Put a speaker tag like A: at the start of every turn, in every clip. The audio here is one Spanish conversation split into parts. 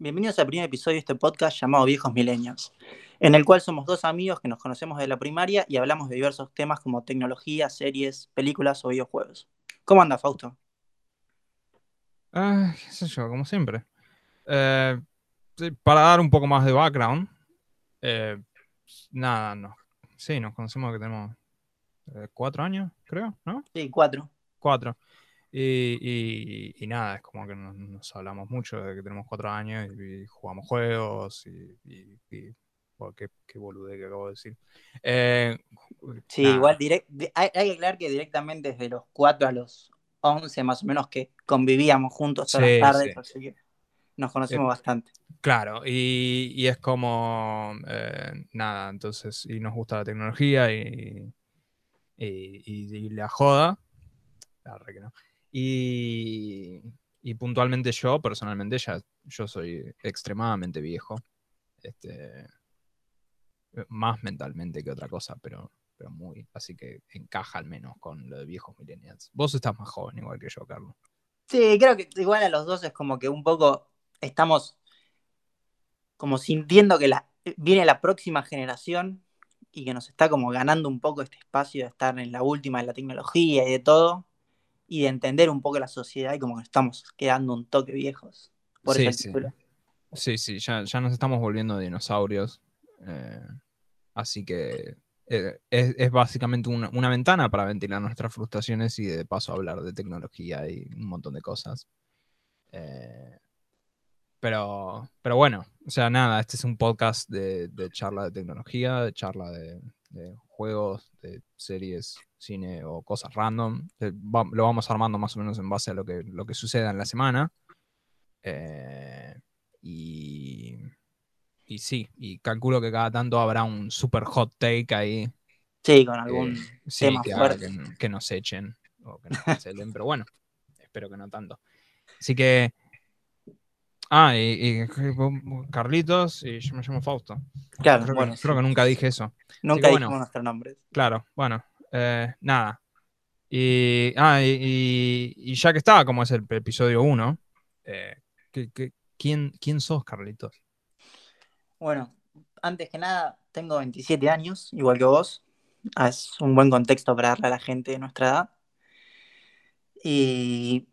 A: Bienvenidos al primer episodio de este podcast llamado Viejos Milenios, en el cual somos dos amigos que nos conocemos desde la primaria y hablamos de diversos temas como tecnología, series, películas o videojuegos. ¿Cómo anda, Fausto?
B: Ah, qué sé yo, como siempre. Eh, para dar un poco más de background, eh, nada, no. Sí, nos conocemos que tenemos eh, cuatro años, creo, ¿no?
A: Sí, cuatro.
B: Cuatro. Y, y- y nada, es como que nos, nos hablamos mucho de que tenemos cuatro años y, y jugamos juegos y, oh, qué, qué boludez que acabo de decir. Eh,
A: Sí,
B: nada,
A: igual direct- hay, hay que aclarar que directamente desde los cuatro a los once más o menos que convivíamos juntos todas
B: Sí,
A: las tardes,
B: sí.
A: así que nos
B: Eh,
A: bastante.
B: Claro, y, y es como eh, nada, entonces, y nos gusta la tecnología y, y, y- la joda. Arre que no. Y, y puntualmente yo, personalmente, ya yo soy extremadamente viejo. Este, más mentalmente que otra cosa, pero, pero muy. Así que encaja al menos con lo de viejos millennials. Vos estás más joven igual que yo, Carlos.
A: Sí, creo que igual a los dos es como que un poco estamos como sintiendo que la, viene la próxima generación y que nos está como ganando un poco este espacio de estar en la última de la tecnología y de todo, y de entender un poco la sociedad y como que estamos quedando un toque viejos. Por
B: Sí,
A: el
B: sí. Sí, sí, ya, ya nos estamos volviendo dinosaurios. eh, así que eh, es, es básicamente una, una ventana para ventilar nuestras frustraciones y de paso hablar de tecnología y un montón de cosas. Eh, pero, pero bueno, o sea, nada, este es un podcast de, de charla de tecnología, de charla de, de juegos, de series, cine o cosas random. Eh, lo vamos armando más o menos en base a lo que, lo que suceda en la semana. Eh, y, y sí, y calculo que cada tanto habrá un super hot take ahí.
A: Sí, con algún
B: sí,
A: tema
B: que,
A: fuerte.
B: que, que nos echen o que nos cancelen, pero bueno, espero que no tanto. Así que. Ah, y, y Carlitos, y yo me llamo Fausto.
A: Claro,
B: Creo,
A: bueno,
B: que, creo
A: sí.
B: que nunca dije eso.
A: nunca dijimos
B: bueno.
A: nuestros nombres.
B: Claro, bueno, eh, nada. Y, ah, y, ya que estaba, como es el episodio 1, quién, ¿quién sos, Carlitos?
A: Bueno, antes que nada, tengo 27 años, igual que vos. Ah, Es un buen contexto para darle a la gente de nuestra edad. Y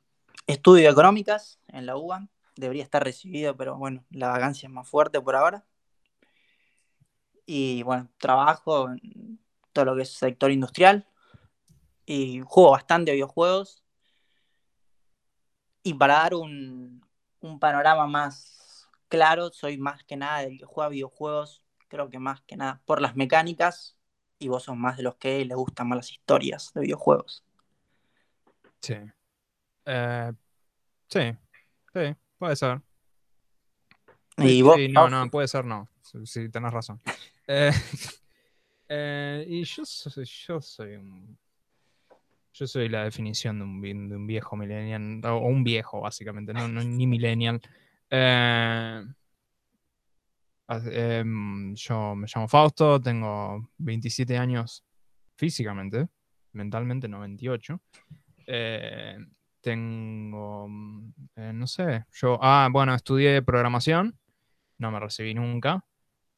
A: estudio económicas en la UBA. Debería estar recibido, pero bueno, la vacancia es más fuerte por ahora. Y bueno, trabajo en todo lo que es sector industrial. Y juego bastante videojuegos. Y para dar un, un panorama más claro, soy más que nada del que juega videojuegos, creo que más que nada por las mecánicas, y vos sos más de los que les gustan más las historias de videojuegos.
B: Sí. Eh, sí, sí, puede ser.
A: Y vos,
B: sí, no, no, puede ser no. Sí, tenés razón. Eh, eh, y yo soy, yo soy un. Yo soy la definición de un, de un viejo millennial, o un viejo, básicamente, no, no ni millennial. Eh, em, yo me llamo Fausto, tengo 27 años físicamente, mentalmente 98. Tengo, mm, eh, no sé, yo, ah, bueno, estudié programación, no me recibí nunca,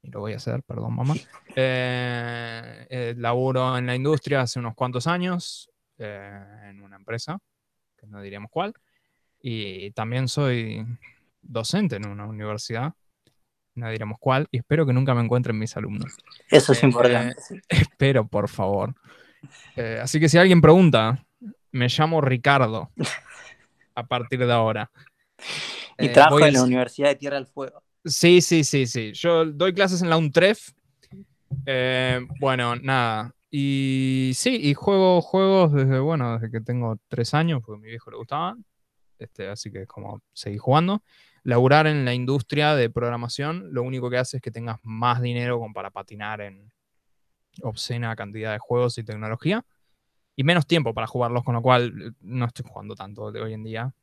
B: y lo voy a hacer, perdón mamá. Eh, eh, laburo en la industria hace unos cuantos años, eh, en una empresa, que no diríamos cuál, y también soy docente en una universidad, no diremos cuál, y espero que nunca me encuentren mis alumnos.
A: eso es
B: eh,
A: importante.
B: Espero, por favor. Eh, así que si alguien pregunta, me llamo Ricardo a partir de ahora.
A: Y
B: Eh,
A: trabajo en la Universidad de Tierra del Fuego.
B: Sí, sí, sí, sí. Yo doy clases en la UNTREF. Eh, bueno, nada. Y sí, y juego juegos desde, bueno, desde que tengo tres años, porque a mi viejo le gustaban. Este, así que es como seguir jugando. Laburar en la industria de programación, lo único que hace es que tengas más dinero como para patinar en obscena cantidad de juegos y tecnología. Y menos tiempo para jugarlos, con lo cual eh, no estoy jugando tanto de hoy en día.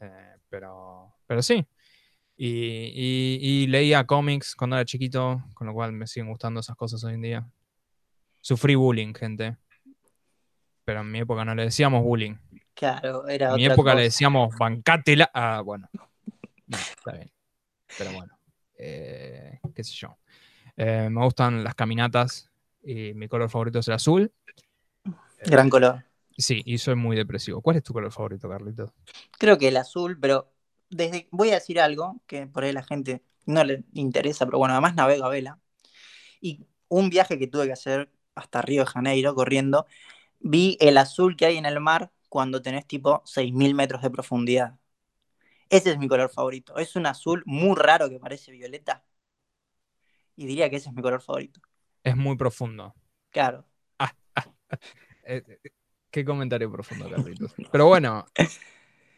B: Eh, pero, pero sí. Y, y- y leía cómics cuando era chiquito, con lo cual me siguen gustando esas cosas hoy en día. Sufrí bullying, gente. Pero en mi época no le decíamos bullying.
A: Claro, era
B: En mi
A: otra
B: época le decíamos bancátela. Ah, bueno. No, está bien. pero bueno, eh, qué sé yo. Eh, me gustan las caminatas y mi color favorito es el azul.
A: Gran color.
B: Sí, y soy muy depresivo. ¿Cuál es tu color favorito, Carlitos?
A: Creo que el azul, pero desde voy a decir algo que por ahí la gente no le interesa, pero bueno, además navego a vela. Y un viaje que tuve que hacer hasta Río de Janeiro corriendo, vi el azul que hay en el mar cuando tenés tipo 6.000 metros de profundidad. Ese es mi color favorito. Es un azul muy raro que parece violeta. Y diría que ese es mi color favorito.
B: Es muy profundo.
A: Claro.
B: Eh, eh, qué comentario profundo, Carlitos. Pero bueno,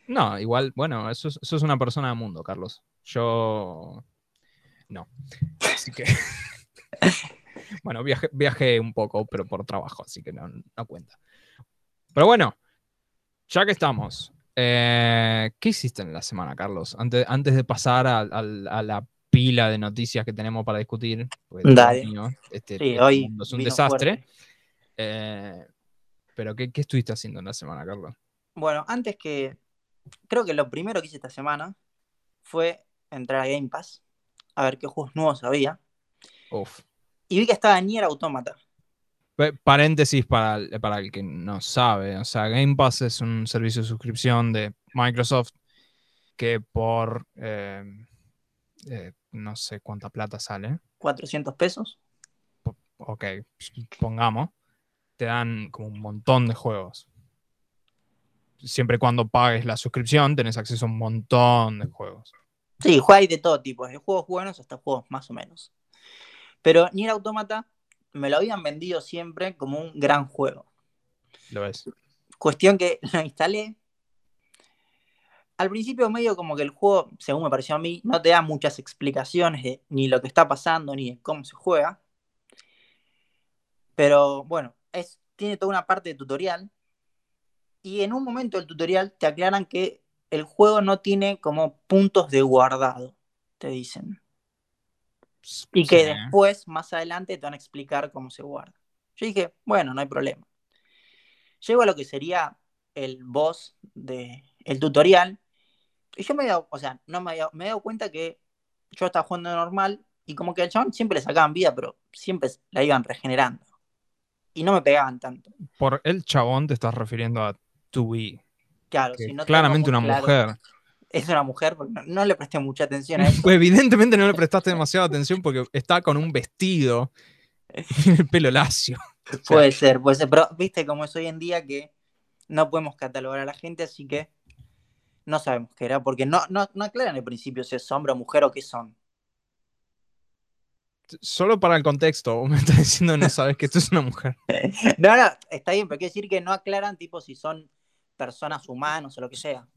B: no, igual, bueno, eso es, eso es una persona de mundo, Carlos. Yo no. Así que. bueno, viaje, viajé un poco, pero por trabajo, así que no, no cuenta. Pero bueno, ya que estamos, eh, ¿qué hiciste en la semana, Carlos? Antes, antes de pasar a, a- a la pila de noticias que tenemos para discutir. porque,
A: Dale.
B: mío, este,
A: Sí,
B: este
A: hoy
B: mundo es un desastre. Eh, pero, ¿qué, ¿qué estuviste haciendo en la semana, Carlos?
A: Bueno, antes que. Creo que lo primero que hice esta semana fue entrar a Game Pass a ver qué juegos nuevos había.
B: Uf.
A: Y vi que estaba Nier Automata.
B: Pa- Paréntesis para, el- para el que no sabe. O sea, Game Pass es un servicio de suscripción de Microsoft que por eh, eh, no sé cuánta plata sale.
A: 400 pesos.
B: Ok, pongamos. Te dan como un montón de juegos. Siempre y cuando pagues la suscripción, tenés acceso a un montón de juegos.
A: Sí, juega hay de todo tipo, de juegos buenos hasta juegos más o menos. Pero Nier Automata me lo habían vendido siempre como un gran juego.
B: ¿Lo ves?
A: Cuestión que lo instalé. Al principio medio como que el juego, según me pareció a mí, no te da muchas explicaciones de ni lo que está pasando ni de cómo se juega. Pero bueno, es, tiene toda una parte de tutorial. Y en un momento del tutorial te aclaran que el juego no tiene como puntos de guardado, te dicen. Y que
B: Sí.
A: después, más adelante, te van a explicar cómo se guarda. Yo dije, bueno, no hay problema. Llego a lo que sería el boss del tutorial. Y yo me he dado, o sea, no me, había- me he dado cuenta que yo estaba jugando normal y como que al chabón siempre le sacaban vida, pero siempre la iban regenerando. Y no me pegaban tanto.
B: Por el chabón te estás refiriendo a 2B.
A: Claro,
B: que
A: si no
B: claramente una
A: claro-
B: mujer.
A: Es una mujer, porque no, no le presté mucha atención a eso.
B: Pues evidentemente no le prestaste demasiada atención porque está con un vestido y el pelo lacio. O sea,
A: Puede ser, puede ser. Pero viste cómo es hoy en día que no podemos catalogar a la gente, así que no sabemos qué era, porque no, no, no aclaran al principio si es hombre o mujer o qué son.
B: Solo para el contexto, vos me estás diciendo no sabes que esto es una mujer.
A: No, no, está bien, pero quiere decir que no aclaran tipo si son personas humanos o lo que sea.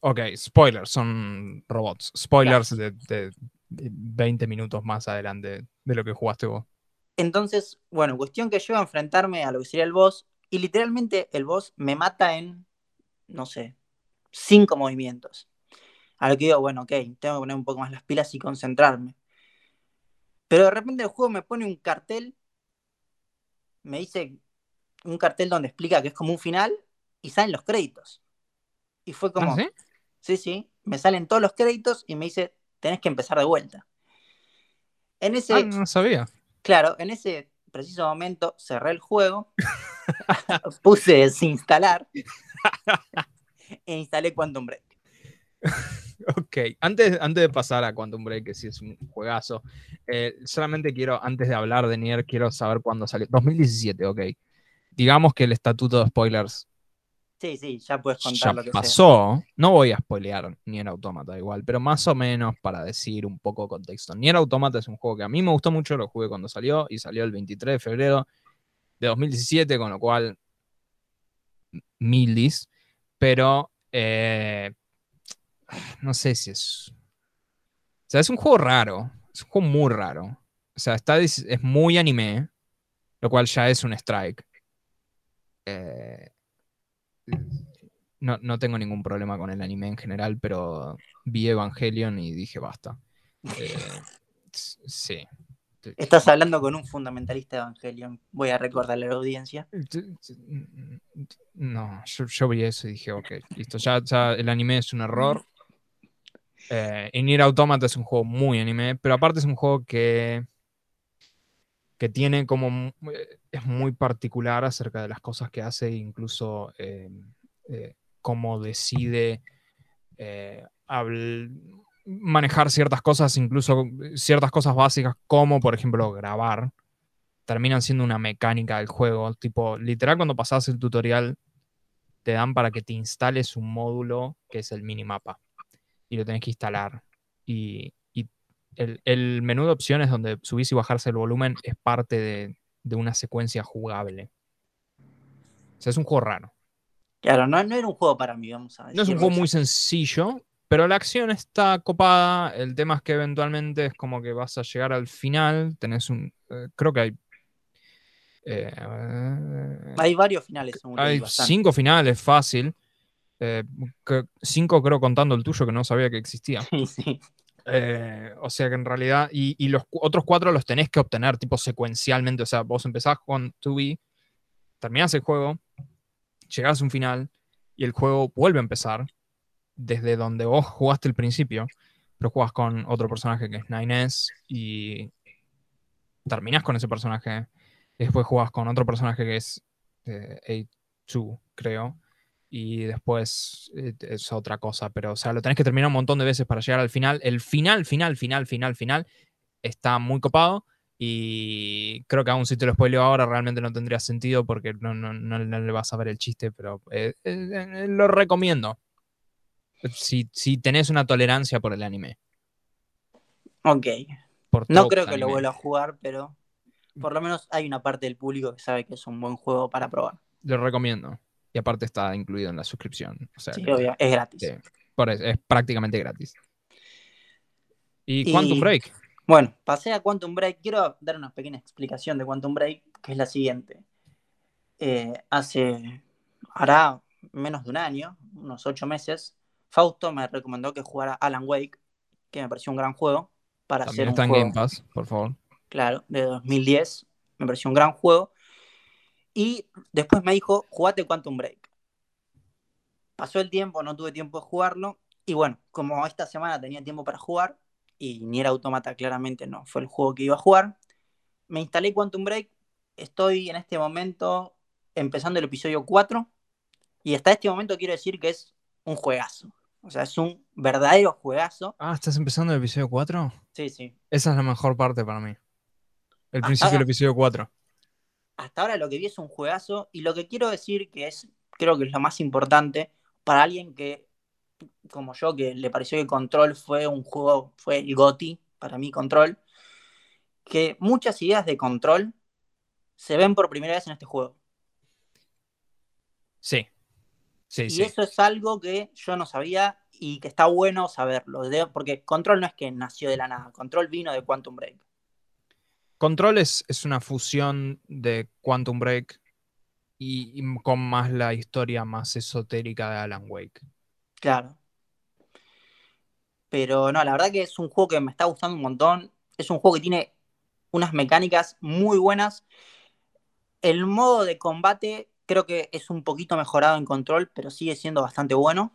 B: Ok, spoilers, son robots. Spoilers de, de- de 20 minutos más adelante de lo que jugaste vos.
A: Entonces, bueno, cuestión que llego a enfrentarme a lo que sería el boss, y literalmente el boss me mata en, no sé, cinco movimientos. A lo que digo, bueno, ok, tengo que poner un poco más las pilas y concentrarme. Pero de repente el juego me pone un cartel, me dice un cartel donde explica que es como un final y salen los créditos. Y fue como,
B: ¿Ah, sí?
A: sí, sí, me salen todos los créditos y me dice, tenés que empezar de vuelta. En ese,
B: Ah, no sabía.
A: Claro, en ese preciso momento cerré el juego, puse desinstalar e instalé Quantum Break.
B: Ok, antes, antes de pasar a Quantum Break, que sí es un juegazo, eh, solamente quiero, antes de hablar de Nier, quiero saber cuándo salió. 2017, ok. Digamos que el estatuto de spoilers
A: Sí, sí, ya puedes contar
B: ya
A: lo que sea.
B: pasó. No voy a spoilear Nier Automata igual, pero más o menos para decir un poco de contexto. Nier Automata es un juego que a mí me gustó mucho, lo jugué cuando salió y salió el 23 de febrero de 2017, con lo cual mildis, pero eh, no sé si es... O sea, es un juego raro, es un juego muy raro. O sea, está, es es muy anime, lo cual ya es un strike. Eh, no, no tengo ningún problema con el anime en general, pero vi Evangelion y dije basta. Eh, sí.
A: Estás hablando con un fundamentalista de Evangelion, voy a recordarle a la audiencia.
B: No, yo, yo vi eso y dije, ok, listo, ya, ya el anime es un error. Eh, y Nier Automata es un juego muy anime, pero aparte es un juego que, que tiene como. Es muy particular acerca de las cosas que hace, incluso eh, eh, cómo decide eh, manejar ciertas cosas, incluso ciertas cosas básicas, como por ejemplo grabar, terminan siendo una mecánica del juego. Tipo, literal, cuando pasas el tutorial, te dan para que te instales un módulo que es el minimapa y lo tenés que instalar. Y, y el, el menú de opciones donde subís y bajarse el volumen es parte de, de una secuencia jugable. O sea, es un juego raro.
A: Claro, no, no era un juego para mí, vamos a decir.
B: No es un juego muy sencillo, pero la acción está copada. El tema es que eventualmente es como que vas a llegar al final. Tenés un. eh, creo que hay. eh,
A: Hay varios finales,
B: hay
A: bastante.
B: cinco finales, fácil. Eh, que- cinco creo contando el tuyo que no sabía que existía.
A: Sí, sí.
B: Eh, o sea que en realidad, y, y los otros cuatro los tenés que obtener tipo secuencialmente. O sea, vos empezás con 2B, terminás el juego, llegás a un final y el juego vuelve a empezar desde donde vos jugaste el principio, pero jugás con otro personaje que es 9S y terminás con ese personaje. Y después jugás con otro personaje que es eh, A2, creo. Y después eh, es otra cosa, pero o sea, lo tenés que terminar un montón de veces para llegar al final. El final, final, final, final, final está muy copado. Y creo que aún si te lo spoileo ahora realmente no tendría sentido porque no, no, no- no le vas a ver el chiste, pero eh, eh, lo recomiendo. Si, si tenés una tolerancia por el anime.
A: Ok.
B: Por
A: No creo que lo vuelva a jugar, pero por lo menos hay una parte del público que sabe que es un buen juego para probar.
B: Lo recomiendo. Y aparte está incluido en la suscripción. O sea,
A: Sí,
B: que-
A: obvio, es gratis.
B: sí, por eso, es prácticamente gratis. ¿Y,
A: Y-
B: Quantum Break?
A: Bueno, pasé a Quantum Break. Quiero dar una pequeña explicación de Quantum Break, que es la siguiente. Eh, hace, hará menos de un año, unos ocho meses, Fausto me recomendó que jugara Alan Wake, que me pareció un gran juego para
B: También
A: hacer
B: está
A: un
B: en
A: juego,
B: Game Pass, por favor.
A: claro, de 2010. Me pareció un gran juego. Y después me dijo, jugate Quantum Break. Pasó el tiempo, no tuve tiempo de jugarlo. Y bueno, como esta semana tenía tiempo para jugar, y Nier Automata claramente no fue el juego que iba a jugar, me instalé Quantum Break. Estoy en este momento empezando el episodio 4. Y hasta este momento quiero decir que es un juegazo. O sea, es un verdadero juegazo.
B: Ah, ¿estás empezando el episodio 4?
A: Sí, sí.
B: Esa es la mejor parte para mí. El
A: Ah,
B: principio del episodio 4.
A: Hasta ahora lo que vi es un juegazo y lo que quiero decir que es, creo que es lo más importante para alguien que, como yo, que le pareció que Control fue un juego, fue el GOTY, para mí Control, que muchas ideas de Control se ven por primera vez en este juego.
B: Sí. Sí,
A: y
B: sí.
A: eso es algo que yo no sabía y que está bueno saberlo, porque Control no es que nació de la nada, Control vino de Quantum Break.
B: Control es, una fusión de Quantum Break y, y con más la historia más esotérica de Alan Wake.
A: Claro. Pero no, la verdad que es un juego que me está gustando un montón. Es un juego que tiene unas mecánicas muy buenas. El modo de combate creo que es un poquito mejorado en control, pero sigue siendo bastante bueno.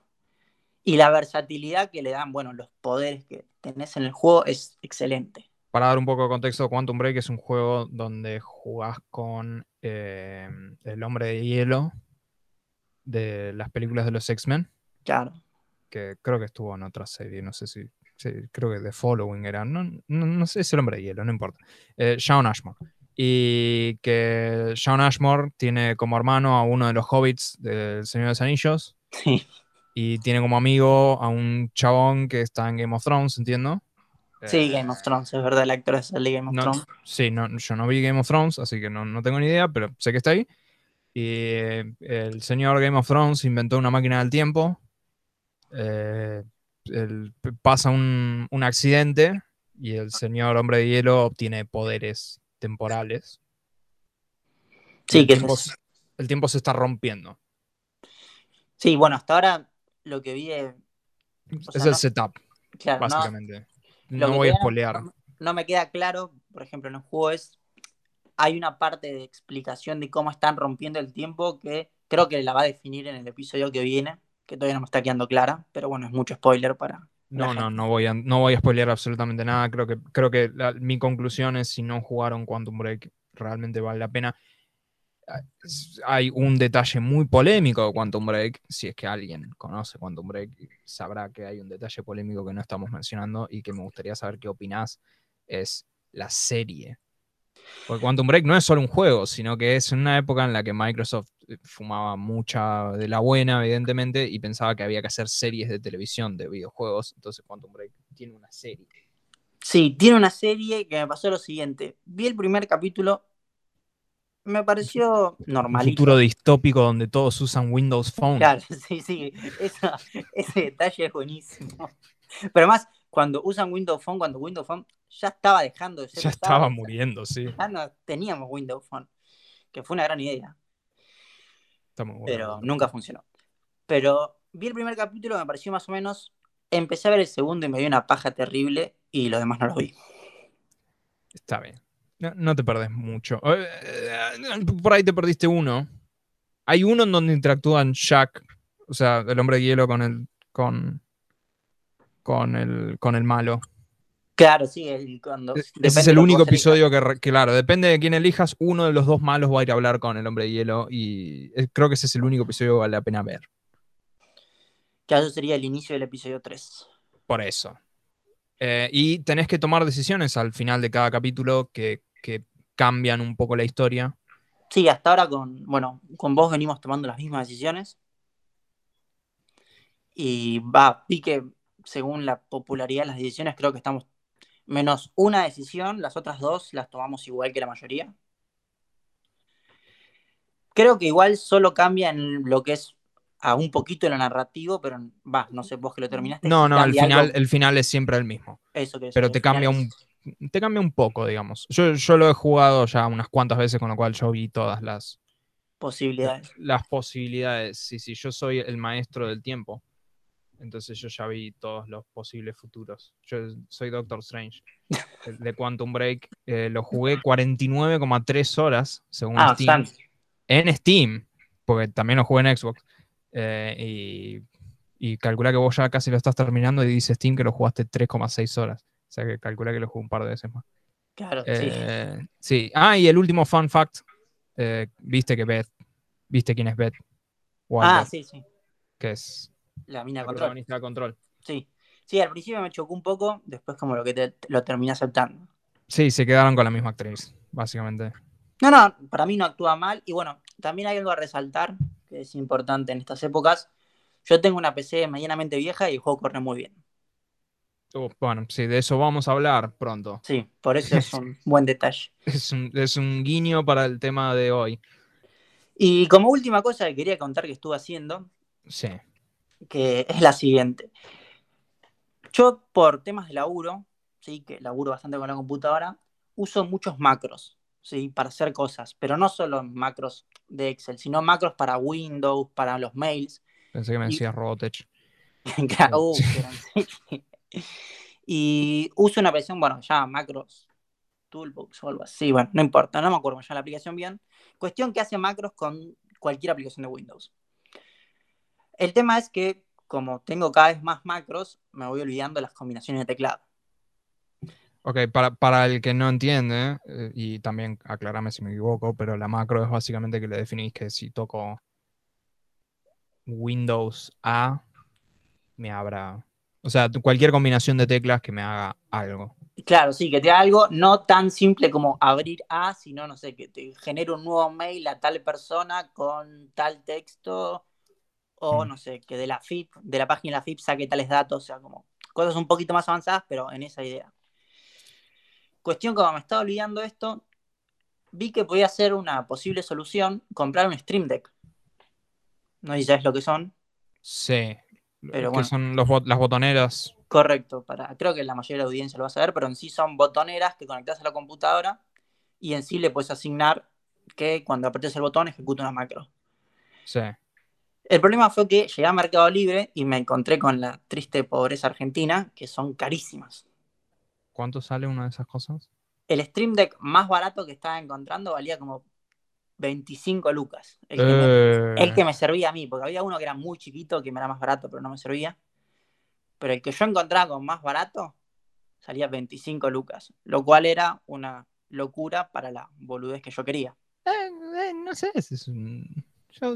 A: Y la versatilidad que le dan, bueno, los poderes que tenés en el juego es excelente.
B: Para dar un poco de contexto, Quantum Break es un juego donde jugás con eh, el hombre de hielo de las películas de los X-Men,
A: Claro.
B: que creo que estuvo en otra serie, no sé si, sí, creo que The Following era, no, no, no sé, es el hombre de hielo, no importa. Eh, Shaun Ashmore. Y que Shaun Ashmore tiene como hermano a uno de los hobbits del Señor de los Anillos
A: Sí.
B: y tiene como amigo a un chabón que está en Game of Thrones, entiendo.
A: Sí,
B: Eh,
A: Game of Thrones, es verdad, el actor es el de Game of
B: no,
A: Thrones.
B: sí, no, yo no vi Game of Thrones, así que no, no tengo ni idea, pero sé que está ahí. Y eh, el señor Game of Thrones inventó una máquina del tiempo. eh, pasa un, un accidente y el señor hombre de hielo obtiene poderes temporales.
A: Sí,
B: el,
A: que
B: tiempo,
A: es-
B: el tiempo se está rompiendo.
A: Sí, bueno, hasta ahora lo que vi es. O
B: es el
A: no-
B: setup,
A: Claro,
B: básicamente.
A: Lo
B: No voy a spoilear.
A: No, no me queda claro, por ejemplo, en el juego es. Hay una parte de explicación de cómo están rompiendo el tiempo que creo que la va a definir en el episodio que viene, que todavía no me está quedando clara, pero bueno, es mucho spoiler para,
B: No, no, no voy a, no voy a spoilear absolutamente nada. Creo que, creo que la- mi conclusión es si no jugaron Quantum Break, realmente vale la pena. Hay un detalle muy polémico de Quantum Break. Si es que alguien conoce Quantum Break, sabrá que hay un detalle polémico que no estamos mencionando y que me gustaría saber qué opinás. Es la serie. Porque Quantum Break no es solo un juego, sino que es una época en la que Microsoft eh, fumaba mucha de la buena, evidentemente, y pensaba que había que hacer series de televisión de videojuegos. Entonces Quantum Break tiene una serie.
A: Sí, tiene una serie que me pasó lo siguiente. Vi el primer capítulo, me pareció
B: Un
A: normalito.
B: futuro distópico donde todos usan Windows Phone.
A: Claro, sí, sí, ese detalle es buenísimo. Pero además, cuando usan Windows Phone, cuando Windows Phone ya estaba dejando de ser
B: Ya estaba muriendo, sí.
A: Ya no teníamos Windows Phone, que fue una gran idea,
B: bueno,
A: pero
B: Windows
A: nunca funcionó. Pero vi el primer capítulo, me pareció más o menos. Empecé a ver el segundo y me dio una paja terrible y los demás no los vi.
B: Está bien. No, no te perdés mucho. Eh, eh, Por ahí te perdiste uno. Hay uno en donde interactúan Jack, o sea, el hombre de hielo con el. con. con el. con el malo.
A: Claro, sí, el- cuando.
B: Ese es el único episodio que, claro, depende de quién elijas, uno de los dos malos va a ir a hablar con el hombre de hielo y creo que ese es el único episodio que vale la pena ver.
A: Que eso sería el inicio del episodio 3.
B: Por eso. Eh, y tenés que tomar decisiones al final de cada capítulo que, que cambian un poco la historia.
A: Sí, hasta ahora con. Bueno, con vos venimos tomando las mismas decisiones. Y va, vi que según la popularidad de las decisiones, creo que estamos menos una decisión, las otras dos las tomamos igual que la mayoría. Creo que igual solo cambia en lo que es a un poquito lo narrativo, pero va, no sé, vos que lo terminaste.
B: No, no, el final,
A: algo.
B: el final es siempre el mismo.
A: Eso que
B: Pero
A: el
B: te cambia
A: es-
B: un, te cambia un poco, digamos. Yo, yo lo he jugado ya unas cuantas veces, con lo cual yo vi todas las,
A: posibilidades.
B: las posibilidades. Sí, sí, yo soy el maestro del tiempo. Entonces yo ya vi todos los posibles futuros. Yo soy Doctor Strange. El De Quantum Break. eh, lo jugué 49,3 horas, según
A: Ah,
B: Steam.
A: bastante.
B: En Steam, porque también lo jugué en Xbox. eh, y, y calcula que vos ya casi lo estás terminando y dice Steam que lo jugaste 3,6 horas. O sea que calcula que lo jugué un par de veces más.
A: Claro, sí.
B: Eh, sí. Ah, y el último fun fact. eh, Viste que Beth. ¿Viste quién es Beth?
A: Ah, sí, sí.
B: Que es
A: La mina
B: la
A: control.
B: protagonista de Control.
A: Sí. Sí, al principio me chocó un poco, después como lo que te, lo terminé aceptando.
B: Sí, se quedaron con la misma actriz, básicamente.
A: No, no, para mí no actúa mal. Y bueno, también hay algo a resaltar, que es importante en estas épocas. Yo tengo una PC medianamente vieja y el juego corre muy bien.
B: Bueno, sí, de eso vamos a hablar pronto.
A: Sí, por eso es un buen detalle.
B: Es un, es un guiño para el tema de hoy.
A: Y como última cosa que quería contar que estuve haciendo,
B: Sí.
A: que es la siguiente. Yo por temas de laburo, sí, que laburo bastante con la computadora, uso muchos macros, sí, para hacer cosas, pero no solo macros de Excel, sino macros para Windows, para los mails.
B: Pensé que me
A: Y-
B: decías Robotech.
A: Claro, uh, sí. Y uso una aplicación, bueno, ya macros, Toolbox o algo así, bueno, no importa, no me acuerdo ya la aplicación bien. Cuestión que hace macros con cualquier aplicación de Windows. El tema es que como tengo cada vez más macros, me voy olvidando las combinaciones de teclado.
B: Ok, para, para el que no entiende, eh, y también aclarame si me equivoco, pero la macro es básicamente que le definís que si toco Windows A, me abra. O sea, cualquier combinación de teclas que me haga algo.
A: Claro, sí, que te haga algo no tan simple como abrir A, sino, no sé, que te genere un nuevo mail a tal persona con tal texto, o
B: Mm.
A: no sé, que de la FIP, de la página de la FIP saque tales datos, o sea, como cosas un poquito más avanzadas, pero en esa idea. Cuestión como me estaba olvidando esto, vi que podía ser una posible solución comprar un Stream Deck. No sé si sabes lo que son.
B: Sí.
A: Pero
B: que
A: bueno.
B: son los bot- las botoneras.
A: Correcto, para, creo que la mayoría de la audiencia lo va a saber, pero en sí son botoneras que conectas a la computadora y en sí le puedes asignar que cuando apretes el botón ejecuta una macro.
B: Sí.
A: El problema fue que llegué a Mercado Libre y me encontré con la triste pobreza argentina, que son carísimas.
B: ¿Cuánto sale una de esas cosas?
A: El Stream Deck más barato que estaba encontrando valía como 25 lucas. El que, me,
B: Eh,
A: el que me servía a mí, porque había uno que era muy chiquito, que me era más barato, pero no me servía. pero el que yo encontraba con más barato salía 25 lucas, lo cual era una locura para la boludez que yo quería.
B: Eh, eh, no sé, es un... yo,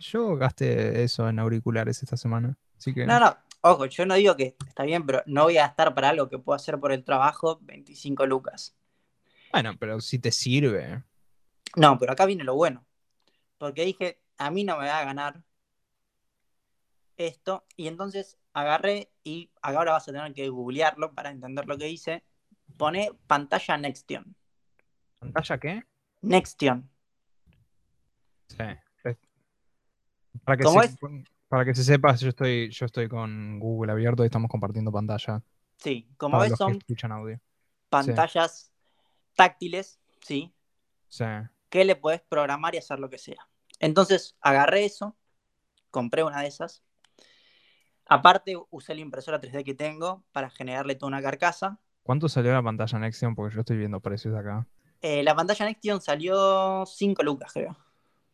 B: yo gasté eso en auriculares esta semana. Así que...
A: No, no, ojo, yo no digo que está bien, pero no voy a gastar para algo que puedo hacer por el trabajo 25 lucas.
B: Bueno, pero si te sirve.
A: No, pero acá viene lo bueno. Porque dije, a mí no me va a ganar esto. Y entonces agarré y ahora vas a tener que googlearlo para entender lo que hice. Pone pantalla Nextion.
B: ¿Pantalla qué?
A: Nextion.
B: Sí. Para que,
A: ¿Cómo
B: se,
A: es?
B: para que se sepa, yo estoy, yo estoy con Google abierto y estamos compartiendo pantalla.
A: Sí, como ves son
B: audio.
A: pantallas táctiles, sí,
B: Sí.
A: Que le puedes programar y hacer lo que sea. Entonces agarré eso, compré una de esas. Aparte usé la impresora 3D que tengo para generarle toda una carcasa.
B: ¿Cuánto salió la pantalla Nexion? Porque yo estoy viendo precios acá.
A: Eh, la pantalla Nextion salió 5 lucas, creo.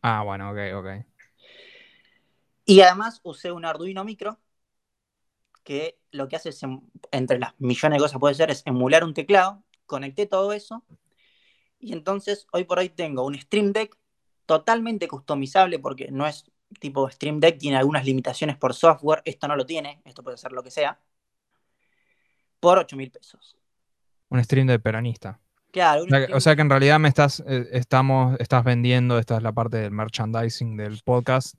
B: Ah, bueno, ok, ok.
A: Y además usé un Arduino Micro que lo que hace es, em- entre las millones de cosas puede ser, es emular un teclado. Conecté todo eso y entonces hoy por hoy tengo un Stream Deck totalmente customizable porque no es tipo Stream Deck, tiene algunas limitaciones por software, esto no lo tiene, esto puede ser lo que sea, por 8 mil pesos.
B: Un stream de peronista.
A: Claro,
B: O sea, que-
A: stream-
B: o sea que en realidad me estás, eh, estamos, estás vendiendo, esta es la parte del merchandising del podcast.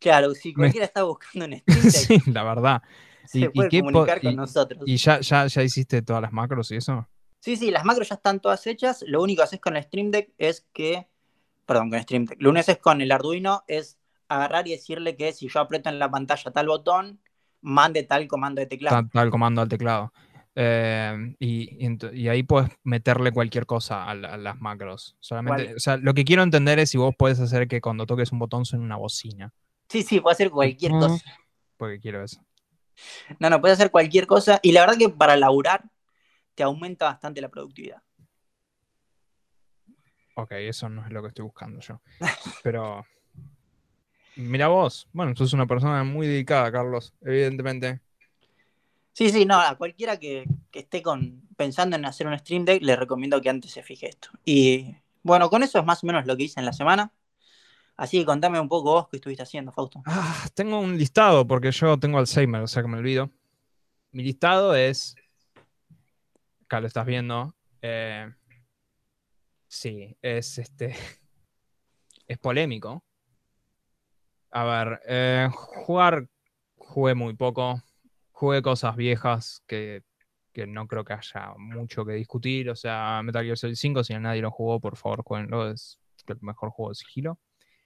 A: claro, si
B: me-
A: cualquiera está buscando un Stream Deck,
B: sí, la verdad.
A: se
B: ¿Y- y
A: puede
B: qué po-
A: comunicar con
B: y-
A: nosotros.
B: ¿Y ya, ya, ya hiciste todas las macros y eso?
A: Sí, sí, las macros ya están todas hechas. Lo único que haces con el Stream Deck es que. Perdón, con el Stream Deck. Lo único que haces con el Arduino es agarrar y decirle que si yo aprieto en la pantalla tal botón, mande tal comando de teclado.
B: El comando al teclado. Eh, y, y ent- y ahí puedes meterle cualquier cosa a, la- a las macros. Solamente,
A: ¿Cuál?
B: o sea, lo que quiero entender es si vos puedes hacer que cuando toques un botón suene una bocina.
A: Sí, sí, puede hacer cualquier cosa.
B: Porque quiero eso.
A: No, no, puede hacer cualquier cosa. Y la verdad que para laburar te aumenta bastante la productividad.
B: Ok, eso no es lo que estoy buscando yo. Pero. Mira vos. Bueno, sos una persona muy dedicada, Carlos, evidentemente.
A: Sí, sí, no, a cualquiera que, que esté con, pensando en hacer un Stream Deck, le recomiendo que antes se fije esto. Y bueno, con eso es más o menos lo que hice en la semana. Así que contame un poco vos qué estuviste haciendo, Fausto.
B: Ah, tengo un listado porque yo tengo Alzheimer, o sea que me olvido. Mi listado es. Acá lo estás viendo. eh, sí, es este. Es polémico. A ver, eh, jugar. Jugué muy poco. Jugué cosas viejas que, que no creo que haya mucho que discutir. O sea, Metal Gear Solid 5, si nadie lo jugó, por favor, jueguenlo. Es el mejor juego de sigilo.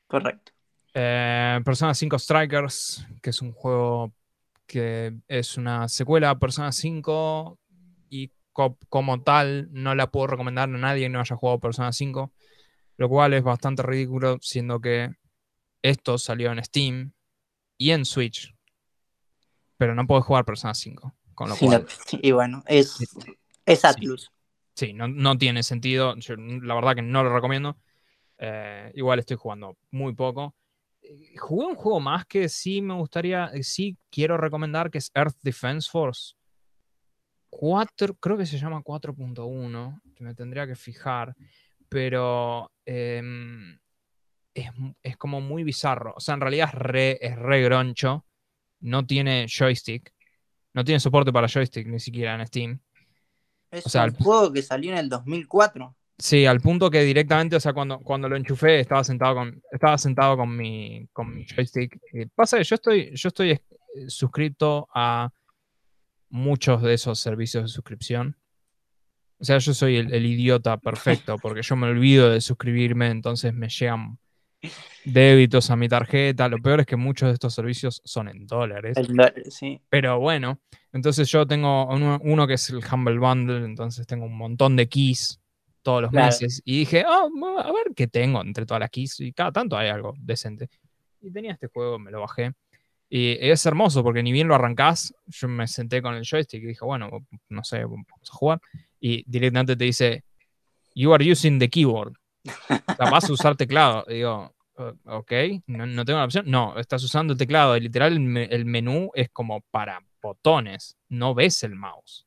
A: Correcto.
B: Eh, Persona 5 Strikers, que es un juego que es una secuela a Persona 5 y como tal no la puedo recomendar a nadie que no haya jugado Persona 5, lo cual es bastante ridículo siendo que esto salió en Steam y en Switch, pero no puedo jugar Persona 5, con lo
A: Sí,
B: cual
A: no- y bueno, es, es Atlus.
B: sí, no, no tiene sentido, yo la verdad que no lo recomiendo. Eh, igual estoy jugando muy poco. Eh, Jugué un juego más que sí me gustaría, eh, sí quiero recomendar, que es Earth Defense Force. 4, creo que se llama 4.1, que me tendría que fijar, pero em, es, es como muy bizarro. O sea, en realidad es re, es re groncho, no tiene joystick, no tiene soporte para joystick ni siquiera en Steam.
A: Es
B: O sea,
A: un
B: el-
A: juego que salió en el 2004.
B: Sí, al punto que directamente, o sea, cuando, cuando lo enchufé, estaba sentado con, estaba sentado con mi, con mi joystick. Y pasa que yo estoy, yo estoy eh, suscrito a muchos de esos servicios de suscripción. O sea, yo soy el, el idiota perfecto, porque yo me olvido de suscribirme, entonces me llegan débitos a mi tarjeta. Lo peor es que muchos de estos servicios son en dólares.
A: Dólar, sí.
B: Pero bueno, entonces yo tengo uno, uno que es el Humble Bundle, entonces tengo un montón de keys todos los
A: Claro.
B: meses. Y dije, oh, a ver qué tengo entre todas las keys. Y cada tanto hay algo decente. Y tenía este juego, me lo bajé. Y es hermoso porque ni bien lo arrancás, yo me senté con el joystick y dije, bueno, no sé, vamos a jugar. Y directamente te dice, You are using the keyboard. O sea, vas a usar teclado. Y digo, ok, no, no tengo la opción. No, estás usando el teclado. y Literal, el, me- el menú es como para botones. No ves el mouse.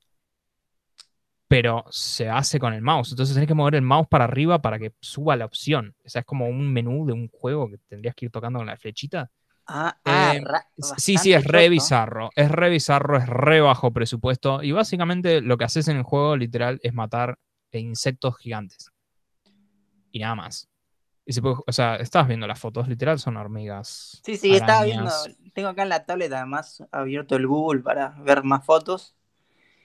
B: Pero se hace con el mouse. Entonces tenés que mover el mouse para arriba para que suba la opción. O sea, es como un menú de un juego que tendrías que ir tocando con la flechita.
A: Ah, ah,
B: Eh,
A: ra-
B: Sí, sí, es re bizarro. Es re bizarro, es re bajo presupuesto. Y básicamente lo que haces en el juego, literal, es matar insectos gigantes. Y nada más. Y se puede- o sea, estás viendo las fotos, literal, son hormigas.
A: Sí, sí, estaba viendo. Tengo acá en la tablet además abierto el Google para ver más fotos.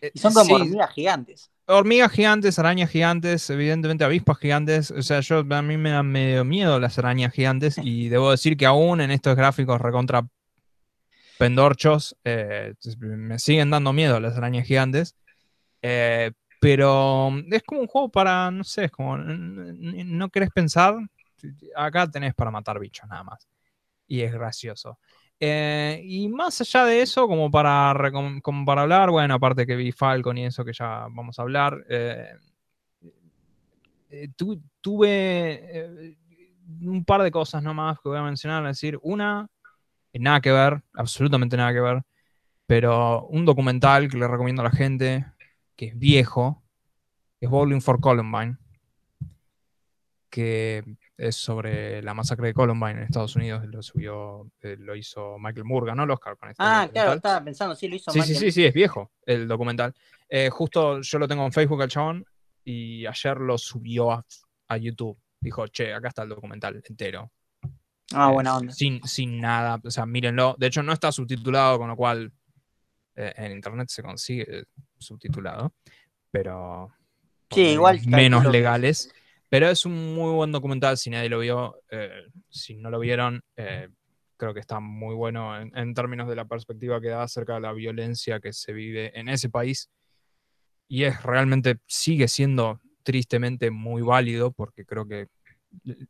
B: Eh,
A: Y son como
B: sí,
A: hormigas gigantes.
B: Hormigas gigantes, arañas gigantes, evidentemente avispas gigantes. O sea, yo a mí me dan medio miedo las arañas gigantes. Y debo decir que aún en estos gráficos recontra pendorchos, eh, me siguen dando miedo las arañas gigantes. Eh, pero es como un juego para, no sé, es como, no querés pensar, acá tenés para matar bichos nada más. Y es gracioso. Eh, y más allá de eso, como para, hablar, bueno, aparte que vi Falcon y eso que ya vamos a hablar, eh, eh, tu- tuve un par de cosas nomás que voy a mencionar, es decir, una, nada que ver, absolutamente nada que ver, pero un documental que le recomiendo a la gente, que es viejo, es Bowling for Columbine, que es sobre la masacre de Columbine en Estados Unidos, lo subió, eh, lo hizo Michael Moore, ganó el Oscar con este
A: Ah, claro, estaba pensando, sí, lo hizo
B: Sí, sí,
A: Michael.
B: sí, sí, es viejo el documental. Eh, justo yo lo tengo en Facebook al chabón y ayer lo subió a, a YouTube. Dijo, che, acá está el documental entero.
A: Ah,
B: Eh,
A: buena onda.
B: Sin, sin nada, o sea, mírenlo. De hecho, no está subtitulado, con lo cual en internet se consigue subtitulado, pero
A: Sí, igual
B: menos
A: que-
B: legales. Pero es un muy buen documental, si nadie lo vio, eh, si no lo vieron, eh, creo que está muy bueno en, en términos de la perspectiva que da acerca de la violencia que se vive en ese país. Y es realmente, sigue siendo tristemente muy válido, porque creo que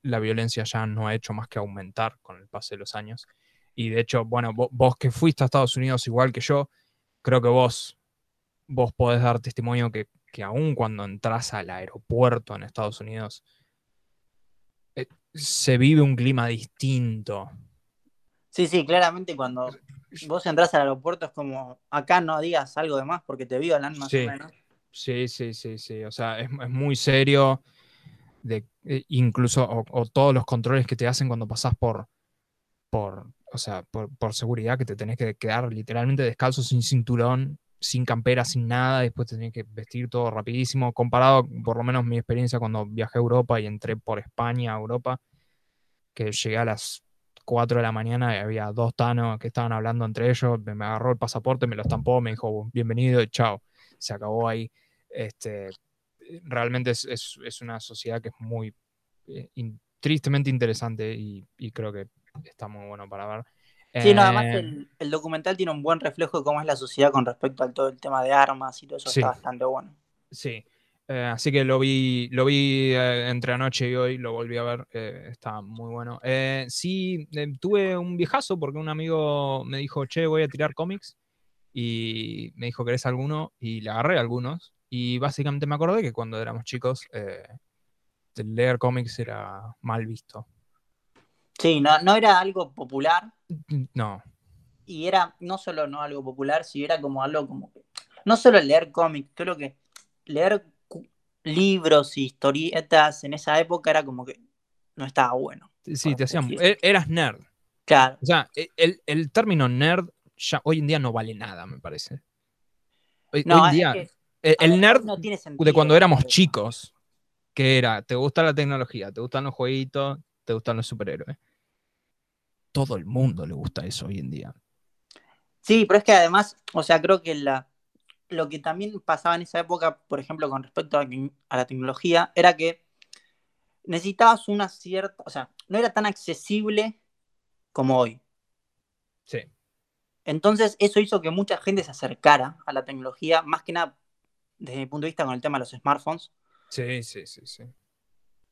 B: la violencia ya no ha hecho más que aumentar con el paso de los años. Y de hecho, bueno, vo- vos, que fuiste a Estados Unidos igual que yo, creo que vos, vos podés dar testimonio que, que aún cuando entras al aeropuerto en Estados Unidos, eh, se vive un clima distinto.
A: Sí, sí, claramente cuando vos entras al aeropuerto es como, acá no digas algo de más porque te violan más
B: Sí.
A: o menos.
B: Sí, sí, sí, sí. O sea, es, es muy serio. De, eh, incluso, o, o todos los controles que te hacen cuando pasás por, por, o sea, por, por seguridad, que te tenés que quedar literalmente descalzo, sin cinturón, sin campera, sin nada, después te tenés que vestir todo rapidísimo. Comparado, por lo menos mi experiencia cuando viajé a Europa y entré por España a Europa, que llegué a las 4 de la mañana y había dos tanos que estaban hablando entre ellos, me, agarró el pasaporte, me lo estampó, me dijo bienvenido y chao. Se acabó ahí. Este, realmente es, una sociedad que es muy eh, tristemente interesante y, y creo que está muy bueno para ver.
A: Sí, no, además
B: Eh,
A: el, el documental tiene un buen reflejo de cómo es la sociedad con respecto al todo el tema de armas y todo eso
B: Sí.
A: está bastante bueno.
B: Sí, eh, así que lo vi, lo vi eh, entre anoche y hoy, lo volví a ver, eh, está muy bueno. Sí, tuve un viejazo porque un amigo me dijo, che, voy a tirar cómics y me dijo, ¿querés alguno? Y le agarré algunos y básicamente me acordé que cuando éramos chicos leer cómics era mal visto.
A: Sí, no, no era algo popular
B: No,
A: y era no solo no algo popular, sino era como algo como que, no solo leer cómics, creo que leer libros y historietas en esa época era como que no estaba bueno.
B: sí, te hacían, e- eras nerd.
A: Claro.
B: O sea, e- el, el término nerd ya hoy en día no vale nada, me parece. Hoy,
A: No,
B: hoy en
A: es
B: día,
A: que,
B: el, nerd
A: no tiene
B: de cuando éramos chicos, que era, te gusta la tecnología, te gustan los jueguitos, te gustan los superhéroes. Todo el mundo le gusta eso hoy en día.
A: Sí, pero es que además, o sea, creo que la, lo que también pasaba en esa época, por ejemplo, con respecto a, a la tecnología, era que necesitabas una cierta, o sea, no era tan accesible como hoy.
B: Sí.
A: Entonces, eso hizo que mucha gente se acercara a la tecnología, más que nada desde mi punto de vista con el tema de los smartphones.
B: Sí, sí, sí, sí.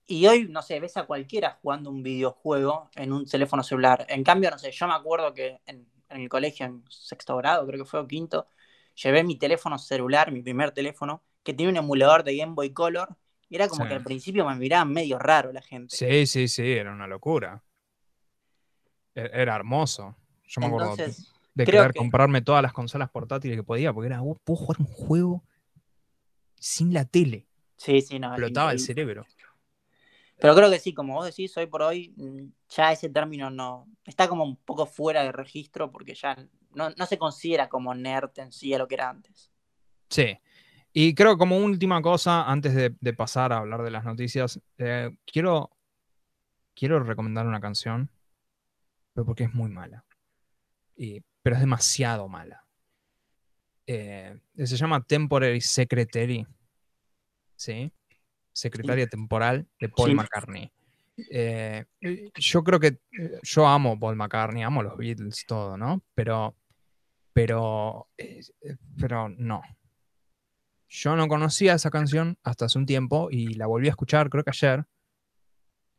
A: Y hoy, no sé, ves a cualquiera jugando un videojuego en un teléfono celular. En cambio, no sé, yo me acuerdo que en, en el colegio, en sexto grado, creo que fue o quinto, llevé mi teléfono celular, mi primer teléfono, que tenía un emulador de Game Boy Color. Y era como
B: Sí.
A: que al principio me miraban medio raro la gente.
B: Sí, sí, sí, era una locura. E- Era hermoso. Yo me acuerdo
A: Entonces,
B: de querer
A: que-
B: comprarme todas las consolas portátiles que podía, porque era, "Oh, puedo jugar un juego sin la tele.
A: sí, sí, no.
B: Explotaba el cerebro.
A: Pero creo que sí, como vos decís, hoy por hoy mm, ya ese término no está como un poco fuera de registro porque ya no, no se considera como nerd en sí a lo que era antes.
B: Sí. Y creo como última cosa, antes de, pasar a hablar de las noticias, eh, quiero, quiero recomendar una canción, pero porque es muy mala. Y- pero es demasiado mala. Eh, se llama Temporary Secretary. ¿Sí? Secretaria temporal de Paul
A: Sí.
B: McCartney. Eh, yo creo que eh, yo amo Paul McCartney, amo los Beatles, todo, ¿no? Pero, pero, eh, pero no. Yo no conocía esa canción hasta hace un tiempo y la volví a escuchar, creo que ayer.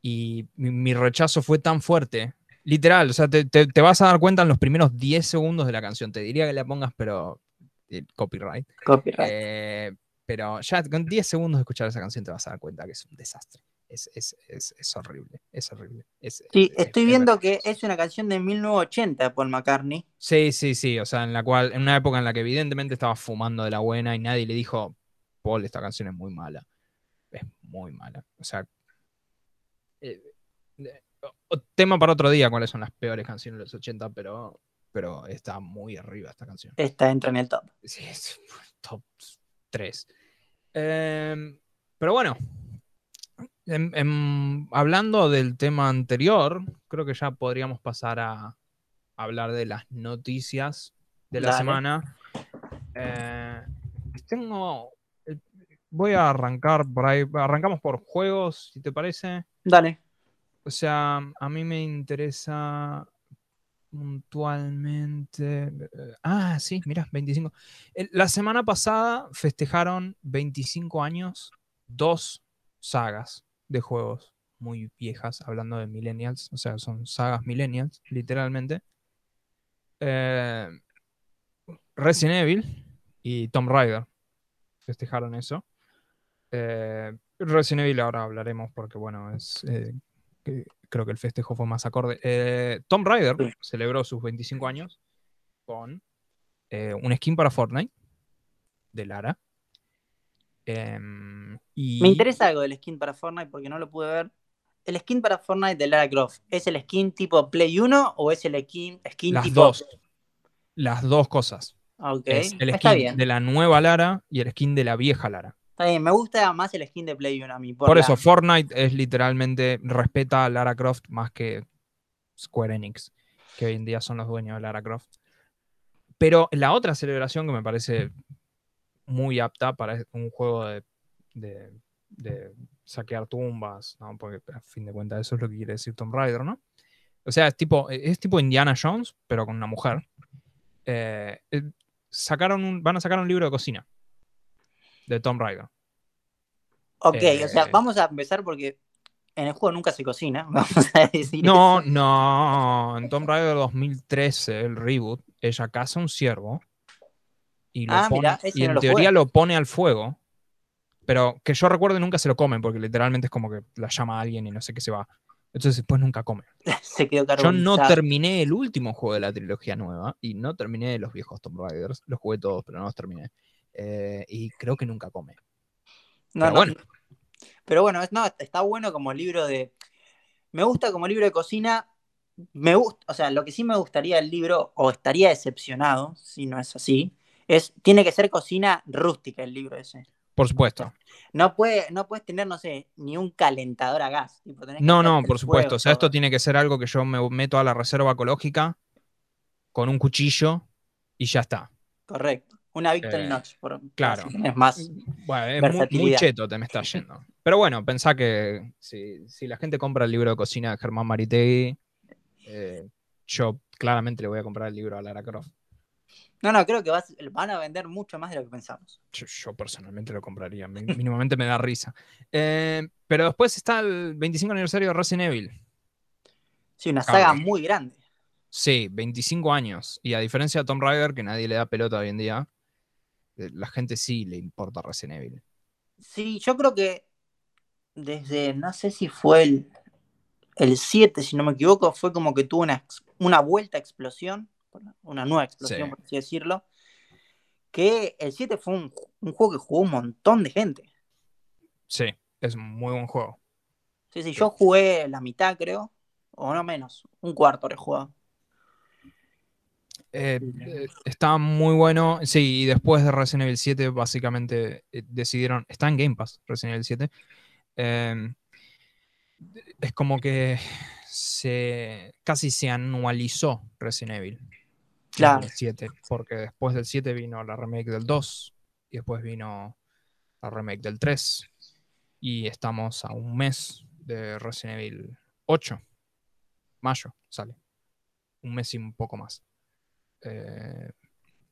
B: Y mi, mi rechazo fue tan fuerte. Literal, o sea, te, te- te vas a dar cuenta en los primeros 10 segundos de la canción. Te diría que la pongas, pero eh, copyright.
A: Copyright.
B: Eh, pero ya con 10 segundos de escuchar esa canción te vas a dar cuenta que es un desastre. Es, es- es- es horrible, es horrible.
A: sí,
B: es-
A: estoy
B: es
A: viendo que es una canción de 1980 de Paul McCartney.
B: Sí, sí, sí. O sea, en la cual, en una época en la que evidentemente estaba fumando de la buena y nadie le dijo, Paul, esta canción es muy mala. Es muy mala. O sea. eh, eh, tema para otro día, cuáles son las peores canciones de los 80, pero, pero está muy arriba esta canción.
A: Esta entra en el top.
B: Sí, es top 3. pero bueno, em- em, hablando del tema anterior, creo que ya podríamos pasar a hablar de las noticias de la
A: Dale.
B: semana. Eh, tengo. eh, Voy a arrancar por ahí. Arrancamos por juegos, si te parece.
A: Dale.
B: O sea, a mí me interesa puntualmente. eh, Ah, sí, mira, 25. El- La semana pasada festejaron 25 años, dos sagas de juegos muy viejas, hablando de millennials, o sea, son sagas millennials, literalmente. Eh, Resident Evil y Tomb Raider festejaron eso. Eh, Resident Evil ahora hablaremos porque, bueno, es eh, creo que el festejo fue más acorde. Eh, Tomb Raider
A: Sí.
B: celebró sus 25 años con eh, un skin para Fortnite de Lara. Em, y
A: Me interesa algo del skin para Fortnite porque no lo pude ver. El skin para Fortnite de Lara Croft, ¿es el skin tipo Play 1 o es el skin, skin
B: las
A: tipo.
B: dos. Las dos cosas.
A: Ah, Ok,
B: Es el
A: está
B: skin
A: bien.
B: de la nueva Lara y el skin de la vieja Lara.
A: Está bien, me gusta más el skin de Play 1 a mí. Por,
B: Por
A: la-
B: eso, Fortnite es literalmente, respeta a Lara Croft más que Square Enix, que hoy en día son los dueños de Lara Croft. Pero la otra celebración que me parece muy apta para un juego de, de- de saquear tumbas, ¿no? porque a fin de cuentas eso es lo que quiere decir Tomb Raider, ¿no? O sea, es tipo, es tipo Indiana Jones, pero con una mujer. Eh, eh, sacaron un- van a sacar un libro de cocina de Tomb Raider.
A: Ok, o sea,
B: eh,
A: vamos a empezar porque en el juego nunca se cocina. Vamos a decir.
B: No,
A: eso.
B: no. En Tomb Raider 2013, el reboot, ella caza un ciervo y, lo
A: Ah,
B: pone-
A: mirá,
B: y
A: no
B: en
A: lo
B: teoría lo pone al fuego. Pero que yo recuerde nunca se lo comen porque literalmente es como que la llama a alguien y no sé qué se va. Entonces después nunca come.
A: se quedó
B: Yo no terminé el último juego de la trilogía nueva y no terminé los viejos Tomb Raiders. Los jugué todos, pero no los terminé. Eh, y creo que nunca come.
A: No,
B: Pero
A: no.
B: bueno.
A: Pero bueno, es- no, está bueno como libro de. Me gusta como libro de cocina. Me gusta, o sea, lo que sí me gustaría el libro, o estaría decepcionado si no es así, es tiene que ser cocina rústica el libro ese.
B: Por supuesto.
A: No puede, no puedes tener, no sé, ni un calentador a gas. tipo, tenés que
B: No, no, por supuesto.
A: fuego,
B: O sea, esto tiene que ser algo que yo me meto a la reserva ecológica con un cuchillo y ya está.
A: Correcto. Una
B: Eh,
A: Victorinox, por
B: claro.
A: tenés más.
B: Bueno, es muy, cheto te me está yendo. Pero bueno, pensá que si, si la gente compra el libro de cocina de Germán Maritegui, eh, yo claramente le voy a comprar el libro a Lara Croft.
A: No, no, creo que vas- van a vender mucho más de lo que pensamos.
B: Yo, yo personalmente lo compraría. Mínimamente me da risa. Eh, pero después está el 25 aniversario de Resident Evil.
A: Sí, una
B: Cabrón.
A: saga muy grande.
B: Sí, 25 años. Y a diferencia de Tomb Raider, que nadie le da pelota hoy en día, eh, la gente sí le importa Resident Evil.
A: Sí, yo creo que desde, no sé si fue el, el 7, si no me equivoco, fue como que tuvo una, una vuelta a explosión, una nueva explosión,
B: Sí.
A: por así decirlo, que el 7 fue un, un juego que jugó un montón de gente.
B: Sí, es un muy buen juego.
A: Sí, sí, yo jugué la mitad, creo, o no menos, un cuarto he jugado.
B: Eh, eh, está muy bueno. Sí, y después de Resident Evil 7, básicamente eh, decidieron. Está en Game Pass, Resident Evil 7. eh, es como que se casi se anualizó Resident Evil.
A: Claro.
B: el 7, porque después del 7 vino la remake del 2 y después vino la remake del 3 y estamos a un mes de Resident Evil 8. Mayo sale. Un mes y un poco más. Eh,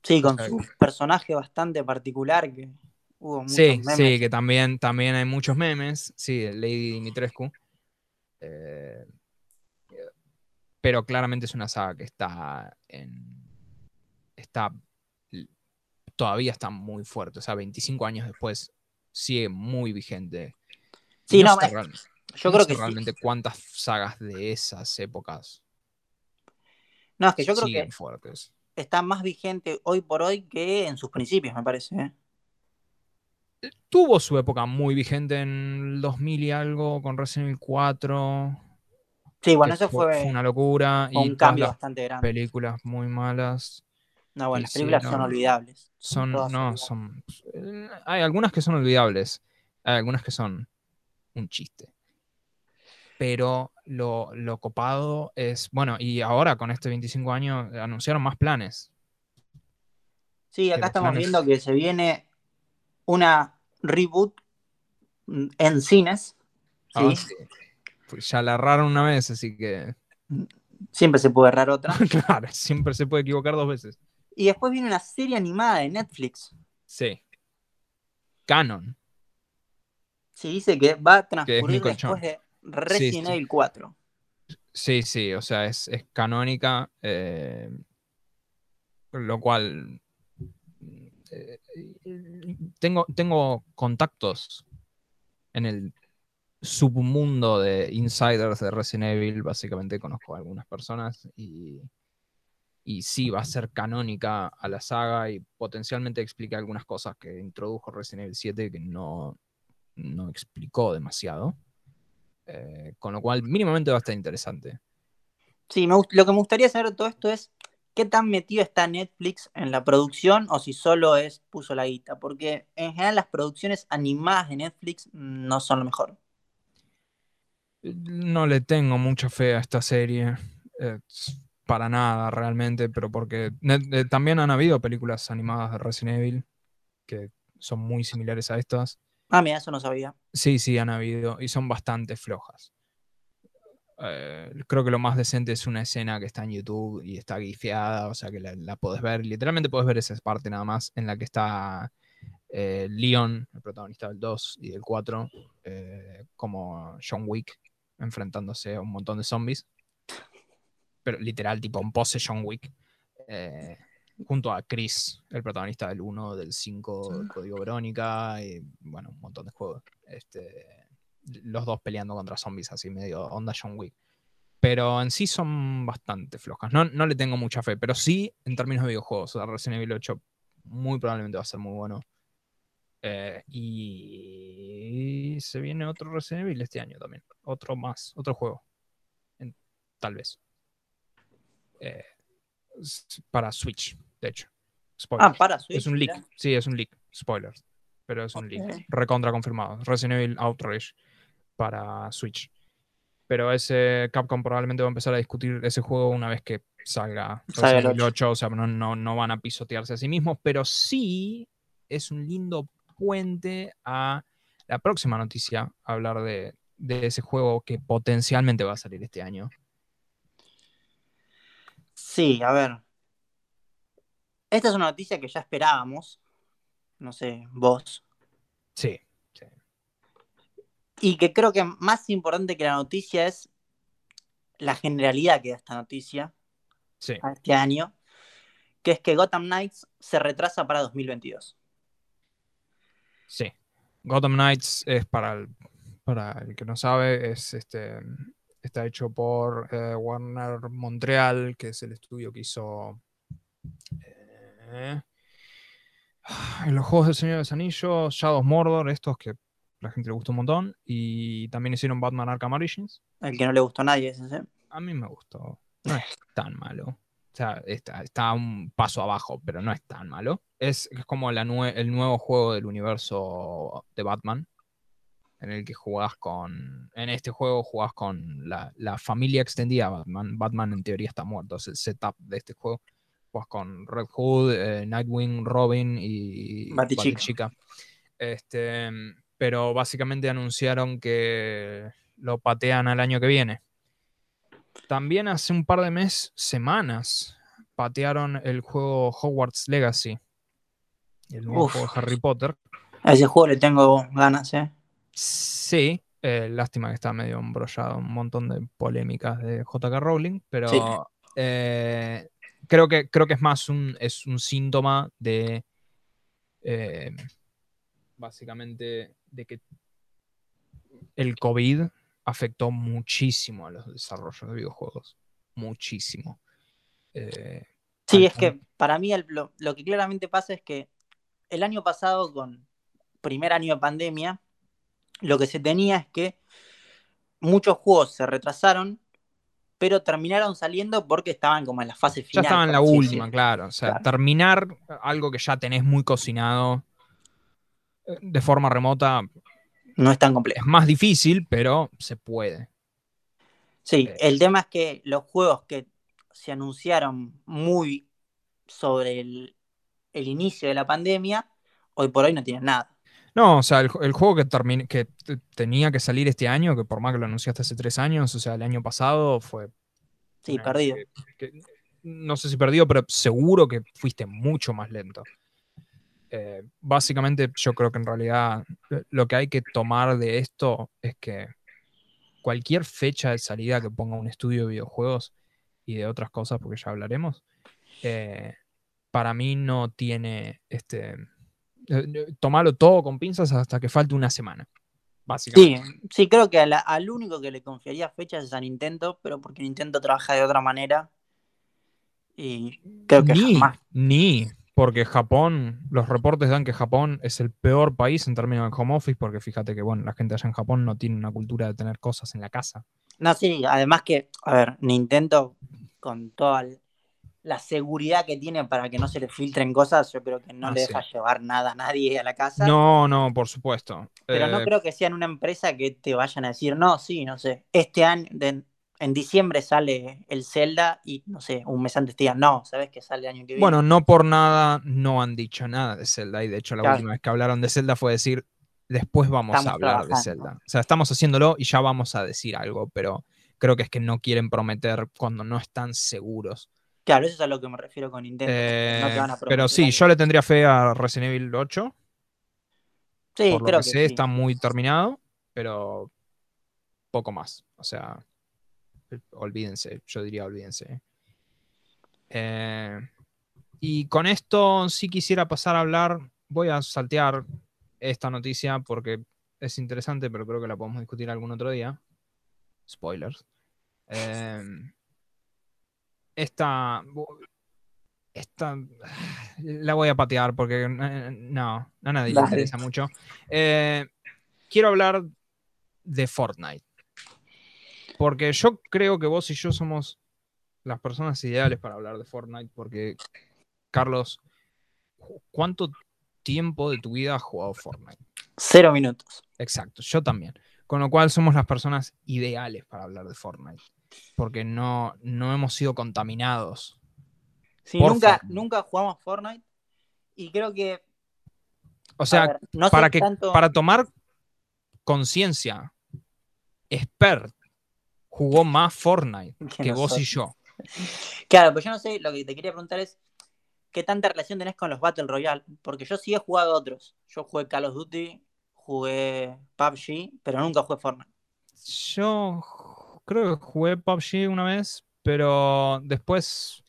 A: Sí, con su personaje bastante particular que hubo muchos
B: sí,
A: memes.
B: sí, que también, también hay muchos memes. Sí, Lady Dimitrescu. Eh, pero claramente es una saga que está en. Está. Todavía está muy fuerte. O sea, 25 años después sigue muy vigente.
A: Sí,
B: no real-
A: Yo
B: no
A: creo que sí.
B: realmente cuántas sagas de esas épocas
A: No, es que yo creo que
B: fuertes.
A: Está más vigente hoy por hoy que en sus principios, me parece. ¿eh?
B: Tuvo su época muy vigente en el 2000 y algo con Resident Evil 4.
A: Sí, bueno, eso fue,
B: una locura. y
A: un
B: todas
A: cambio bastante grande.
B: películas muy malas.
A: No, bueno,
B: y
A: las películas
B: sí,
A: son
B: no,
A: olvidables.
B: Son, no,
A: olvidables.
B: son. eh, Hay algunas que son olvidables. Hay algunas que son un chiste. Pero lo, lo copado es. Bueno, y ahora con este 25 años anunciaron más planes.
A: Sí, acá estamos
B: planes-
A: viendo que se viene una reboot mm, en cines. ¿sí?
B: Ah, sí. Pues ya la erraron una vez, así que.
A: Siempre se puede errar otra.
B: claro, siempre se puede equivocar dos veces.
A: Y después viene una serie animada de Netflix.
B: Sí. Canon.
A: Sí, dice que va a transcurrir después de Resident
B: sí.
A: Evil 4.
B: Sí, sí, o sea, es, es canónica, eh, lo cual eh, tengo, tengo contactos en el submundo de insiders de Resident Evil, básicamente conozco a algunas personas y, y sí va a ser canónica a la saga y potencialmente explica algunas cosas que introdujo Resident Evil 7 que no, no explicó demasiado. Eh, con lo cual, mínimamente va a estar interesante.
A: Sí, me lo que me gustaría saber de todo esto es qué tan metido está Netflix en la producción o si solo es puso la guita. Porque en general las producciones animadas de Netflix no son lo mejor.
B: No le tengo mucha fe a esta serie. eh, para nada, realmente, pero porque eh, también han habido películas animadas de Resident Evil que son muy similares a estas.
A: Ah, mira, eso no sabía.
B: Sí, sí, han habido y son bastante flojas. Eh, creo que lo más decente es una escena que está en YouTube y está guifiada, o sea que la, la podés ver. Literalmente podés ver esa parte nada más en la que está eh, Leon, el protagonista del 2 y del 4, eh, como John Wick enfrentándose a un montón de zombies. Pero literal, tipo en pose John Wick. Junto a Chris, el protagonista del 1, del 5, Código Verónica, y bueno, un montón de juegos. Este, los dos peleando contra zombies, así medio onda John Wick. Pero en sí son bastante flojas. No, no le tengo mucha fe, pero sí en términos de videojuegos. O sea, Resident Evil 8 muy probablemente va a ser muy bueno. Eh, y se viene otro Resident Evil este año también. Otro más, otro juego. En- tal vez. Eh, para Switch, de hecho. Spoilers.
A: Ah, para Switch.
B: es un leak. Sí, es un leak. Spoilers. Pero es un leak. Recontra confirmado. Resident Evil Outrage para Switch. Pero ese Capcom probablemente va a empezar a discutir ese juego una vez que salga Resident Evil
A: 8.
B: 8. O sea, no, no, no van a pisotearse a sí mismos. Pero sí es un lindo puente a la próxima noticia. Hablar de, de ese juego que potencialmente va a salir este año.
A: Sí, a ver. Esta es una noticia que ya esperábamos. No sé, vos.
B: Sí. sí.
A: Y que creo que más importante que la noticia es la generalidad que da esta noticia
B: Sí.
A: a este año, que es que Gotham Knights se retrasa para 2022.
B: Sí. Gotham Knights es para el, para el que no sabe, es este Está hecho por eh, Warner Montreal, que es el estudio que hizo eh, en los juegos del Señor de los Anillos, Shadows Mordor, estos que a la gente le gustó un montón. Y también hicieron Batman Arkham Origins.
A: El que no le gustó a nadie, ese, ¿sí?
B: A mí me gustó. No es tan malo. O sea, está, está un paso abajo, pero no es tan malo. Es, es como la nue- el nuevo juego del universo de Batman. En el que jugás con. En este juego jugás con la, la familia extendida de Batman. Batman en teoría está muerto. Es el setup de este juego. Jugás con Red Hood, eh, Nightwing, Robin y
A: Batichica.
B: Batichica. Este, pero básicamente anunciaron que lo patean al año que viene. También hace un par de meses, semanas, patearon el juego Hogwarts Legacy. El nuevo
A: Uf.
B: juego de Harry Potter.
A: A ese juego le tengo ganas, ¿eh?
B: Sí, eh, lástima que está medio embrollado, un montón de polémicas de JK Rowling, pero
A: Sí.
B: eh, creo, que, creo que es más un, es un síntoma de eh, básicamente de que el COVID afectó muchísimo a los desarrollos de videojuegos. Muchísimo. Eh,
A: Sí, es que para mí el- lo, lo que claramente pasa es que el año pasado, con primer año de pandemia, lo que se tenía es que muchos juegos se retrasaron, pero terminaron saliendo porque estaban como en la fase
B: Ya
A: final.
B: estaba en
A: por
B: la última, claro. O sea,
A: Claro.
B: terminar algo que ya tenés muy cocinado eh, de forma remota
A: No es tan
B: es
A: complejo.
B: más difícil, pero se puede.
A: Sí,
B: Eh.
A: el tema es que los juegos que se anunciaron muy sobre el, el inicio de la pandemia, hoy por hoy no tienen nada.
B: No, o sea, el, el juego que, termin- que tenía que salir este año, que por más que lo anunciaste hace tres años, o sea, el año pasado fue.
A: Sí, perdido.
B: que- que- no sé si perdido, pero seguro que fuiste mucho más lento. Eh, básicamente, yo creo que en realidad lo que hay que tomar de esto es que cualquier fecha de salida que ponga un estudio de videojuegos y de otras cosas, porque ya hablaremos, eh, para mí no tiene este. Eh, Tomarlo todo con pinzas hasta que falte una semana.
A: Sí,
B: Básicamente.
A: sí, creo que la- al único que le confiaría fechas es a Nintendo, pero porque Nintendo trabaja de otra manera. Y creo que
B: ni,
A: jamás.
B: ni, porque Japón, los reportes dan que Japón es el peor país en términos de home office, porque fíjate que, bueno, la gente allá en Japón no tiene una cultura de tener cosas en la casa.
A: No, sí, además que, a ver, Nintendo, con toda la seguridad que tiene para que no se le filtren cosas, yo creo que no
B: Ah,
A: le
B: sí.
A: deja llevar nada a nadie a la casa.
B: No, no, por supuesto.
A: Pero no
B: Eh,
A: creo que sean una empresa que te vayan a decir, no, sí, no sé, este año, de- en diciembre sale el Zelda y, no sé, un mes antes te digan, no, sabes que sale el año que viene.
B: Bueno, no por nada no han dicho nada de Zelda. Y de hecho, la
A: Claro.
B: última vez que hablaron de Zelda fue decir, después vamos a hablar de. Zelda. O sea, estamos haciéndolo y ya vamos a decir algo, pero creo que es que no quieren prometer cuando no están seguros.
A: Claro, eso es a lo que me refiero con Nintendo. no te
B: Eh,
A: van a
B: pero sí, yo le tendría fe a Resident Evil 8.
A: sí,
B: por lo
A: creo
B: que
A: que
B: sé,
A: sí.
B: está muy terminado, pero poco más. O sea, olvídense, yo diría olvídense. Eh, y con esto sí quisiera pasar a hablar, voy a saltear esta noticia porque es interesante, pero creo que la podemos discutir algún otro día. Spoilers. Eh, esta, esta la voy a patear porque eh, no, a nadie le interesa mucho. Eh, quiero hablar de Fortnite. Porque yo creo que vos y yo somos las personas ideales para hablar de Fortnite. Porque, Carlos, ¿cuánto tiempo de tu vida has jugado Fortnite?
A: Cero minutos.
B: Exacto, yo también. Con lo cual somos las personas ideales para hablar de Fortnite. Porque no, no hemos sido contaminados.
A: Sí, nunca,
B: Fortnite.
A: nunca jugamos Fortnite y creo que.
B: O sea,
A: ver, no
B: para, que,
A: tanto-
B: para tomar conciencia, Expert jugó más Fortnite
A: Que
B: que vos y yo.
A: Claro, pero yo no sé, lo que te quería preguntar es. ¿Qué tanta relación tenés con los Battle Royale? Porque yo sí he jugado otros. Yo jugué Call of Duty, jugué PUBG, pero nunca jugué Fortnite.
B: Yo creo que jugué PUBG una vez, pero después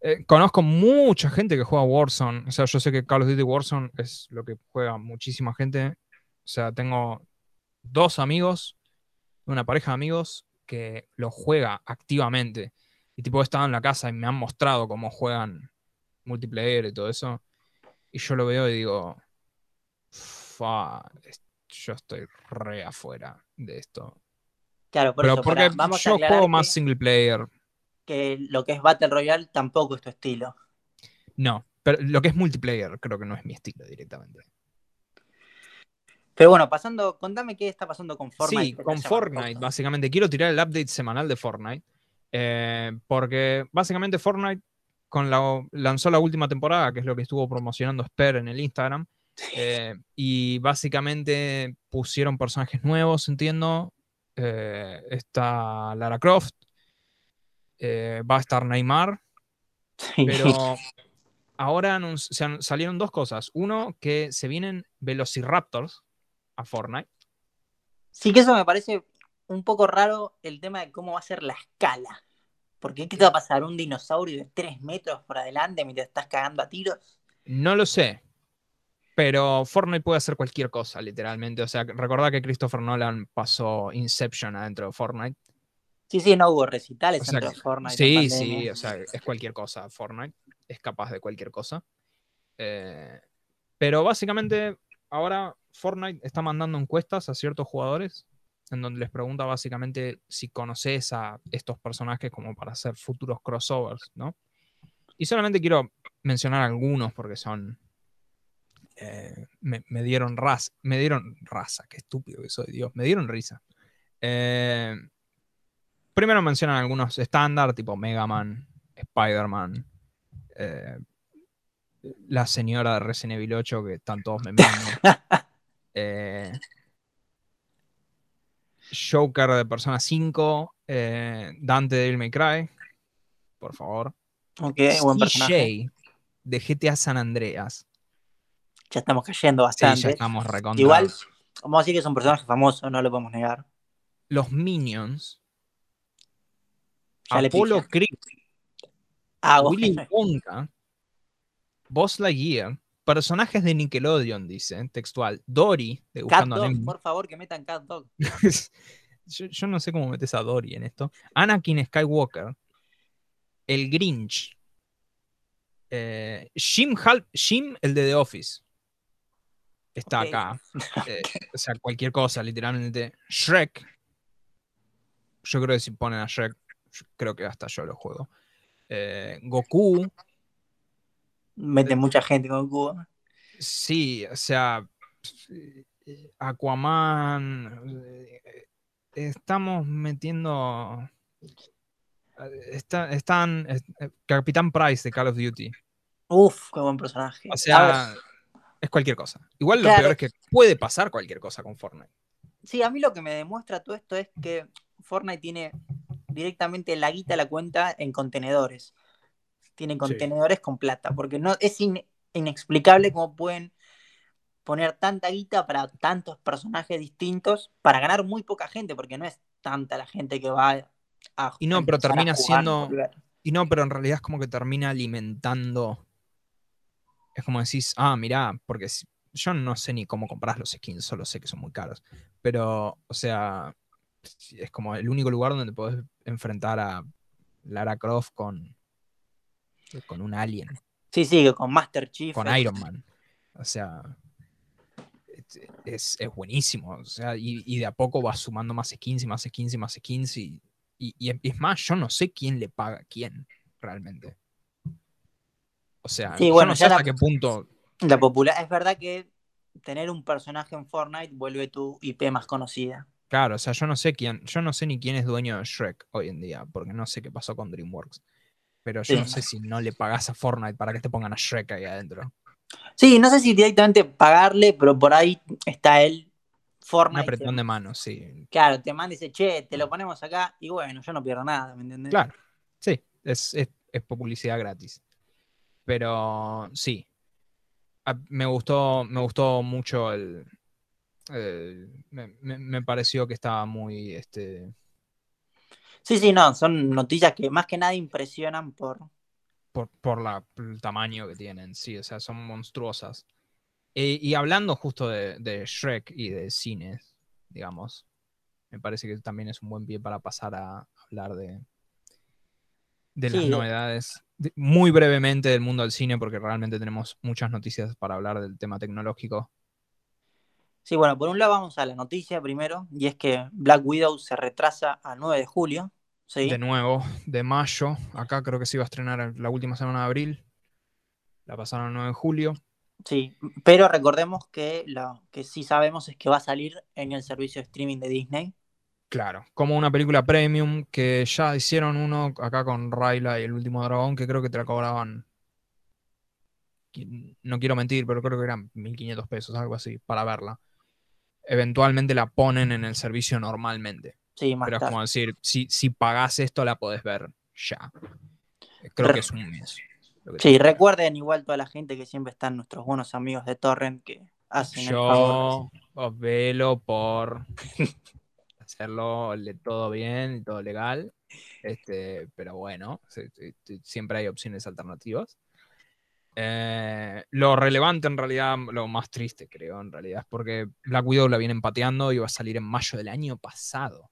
B: eh, conozco mucha gente que juega Warzone. O sea, yo sé que Call of Duty Warzone es lo que juega muchísima gente. O sea, tengo dos amigos, una pareja de amigos que lo juega activamente. Y tipo, he estado en la casa y me han mostrado cómo juegan multiplayer y todo eso. Y yo lo veo y digo, fa, yo estoy re afuera de esto.
A: Claro, por
B: Pero
A: eso,
B: porque
A: vamos
B: yo juego más single player.
A: que lo que es Battle Royale tampoco es tu estilo.
B: No, pero lo que es multiplayer creo que no es mi estilo directamente.
A: Pero bueno, pasando, contame qué está pasando con Fortnite.
B: Sí, con Fortnite, básicamente. Quiero tirar el update semanal de Fortnite. eh, porque básicamente Fortnite con la, lanzó la última temporada, que es lo que estuvo promocionando Sper en el Instagram. eh, y básicamente pusieron personajes nuevos, entiendo. Eh, está Lara Croft. eh, va a estar Neymar.
A: Sí.
B: Pero ahora se salieron dos cosas. Uno, que se vienen Velociraptors a Fortnite.
A: Sí que eso me parece un poco raro el tema de cómo va a ser la escala. Porque ¿qué te va a pasar? ¿Un dinosaurio de 3 metros por adelante mientras estás cagando a tiros?
B: No lo sé. Pero Fortnite puede hacer cualquier cosa, literalmente. O sea, recordá que Christopher Nolan pasó Inception adentro de Fortnite.
A: Sí, sí, no hubo recitales
B: O sea,
A: dentro de Fortnite.
B: sí, sí, o sea, es cualquier cosa. Fortnite es capaz de cualquier cosa. Eh, pero básicamente, ahora Fortnite está mandando encuestas a ciertos jugadores en donde les pregunta básicamente si conoces a estos personajes como para hacer futuros crossovers, ¿no? Y solamente quiero mencionar algunos porque son. Eh, me, me dieron raza. Me dieron raza, qué estúpido que soy, Dios. Me dieron risa. Eh, primero mencionan algunos estándar, tipo Mega Man, Spider-Man, eh, la señora de Resident Evil 8, que están todos memeando. Joker de Persona 5, eh, Dante de Devil May Cry, por favor.
A: Ok, buen personaje.
B: CJ de GTA San Andreas.
A: Ya estamos cayendo
B: Sí,
A: bastante.
B: ya estamos recontra.
A: Igual, vamos a decir que es un personaje famoso, no lo podemos negar.
B: Los Minions,
A: Ya pifié.
B: Creed,
A: Ah,
B: Willy
A: bueno.
B: Wonka, Buzz Lightyear, personajes de Nickelodeon, dice, textual. Dory, de
A: Cat
B: Buscando a
A: Dog, por favor, que metan Cat Dog.
B: yo, yo no sé cómo metes a Dory en esto. Anakin Skywalker, el Grinch, eh, Jim, Hal- Jim, el de The Office. Está acá. Eh, o sea, cualquier cosa, literalmente. Shrek. Yo creo que si ponen a Shrek, creo que hasta yo lo juego. Eh, Goku.
A: Meten mucha gente con Cuba.
B: Sí, o sea. eh, Aquaman. eh, Estamos metiendo. eh, está- están. eh, Capitán Price de Call of Duty.
A: Uf, qué buen personaje.
B: O sea, es cualquier cosa. Igual lo
A: Claro.
B: peor es que puede pasar cualquier cosa con Fortnite.
A: sí, a mí lo que me demuestra todo esto es que Fortnite tiene directamente la guita la cuenta en contenedores. Tienen contenedores con plata, porque no es in- inexplicable cómo pueden poner tanta guita para tantos personajes distintos para ganar muy poca gente, porque no es tanta la gente que va a
B: Y no, pero
A: a
B: termina
A: jugar
B: siendo-. Y no, pero en realidad es como que termina alimentando. Es como decís, ah, mirá, porque si- yo no sé ni cómo compras los skins, solo sé que son muy caros. Pero, o sea, es como el único lugar donde podés enfrentar a Lara Croft con, con un alien,
A: Sí, sí, con Master Chief.
B: con
A: es-
B: Iron Man. O sea, es, es- es buenísimo. O sea, y, y de a poco vas sumando más skins y más skins y más skins. Y, y, y es más, yo no sé quién le paga a quién realmente. O sea,
A: Sí, bueno,
B: no sé
A: la-
B: hasta qué punto.
A: La popular, es verdad que tener un personaje en Fortnite vuelve tu IP más conocida.
B: Claro, o sea, yo no sé quién, yo no sé ni quién es dueño de Shrek hoy en día, porque no sé qué pasó con DreamWorks. Pero yo
A: Sí.
B: no sé si no le pagás a Fortnite para que te pongan a Shrek ahí adentro.
A: Sí, no sé si directamente pagarle, pero por ahí está el
B: Un
A: Fortnite.
B: apretón de manos, sí.
A: Claro, te manda y dice, che, te lo ponemos acá, y bueno, yo no pierdo nada, ¿me entendés?
B: Claro, sí, es, es- es publicidad gratis. Pero sí, me gustó, me gustó mucho el... el- me, me- pareció que estaba muy... Este,
A: Sí, sí, no, son noticias que más que nada impresionan por.
B: por, por la- por el tamaño que tienen, sí, o sea, son monstruosas. E- y hablando justo de, de Shrek y de cines, digamos, me parece que también es un buen pie para pasar a hablar de, de
A: Sí,
B: las
A: de-
B: novedades. Muy brevemente del mundo del cine, porque realmente tenemos muchas noticias para hablar del tema tecnológico.
A: Sí, bueno, por un lado vamos a la noticia primero, y es que Black Widow se retrasa a 9 de julio. ¿sí?
B: De nuevo, de mayo. Acá creo que se iba a estrenar la última semana de abril. La pasaron al 9 de julio.
A: Sí, pero recordemos que lo que sí sabemos es que va a salir en el servicio de streaming de Disney.
B: Claro, como una película premium que ya hicieron uno acá con Rayla y el último dragón que creo que te la cobraban. No quiero mentir, pero creo que eran 1500 pesos, algo así, para verla. Eventualmente la ponen en el servicio normalmente.
A: Sí, más
B: Pero es como decir, si, si pagás esto, la podés ver ya. Creo
A: Re-
B: que es un mes.
A: Sí, recuerden igual toda la gente que siempre están nuestros buenos amigos de Torrent que hacen el favor.
B: Yo os velo por hacerlo todo bien todo legal. Este, pero bueno, siempre hay opciones alternativas. Eh, lo relevante en realidad, lo más triste creo en realidad, es porque Black Widow la vienen pateando y va a salir en mayo del año pasado.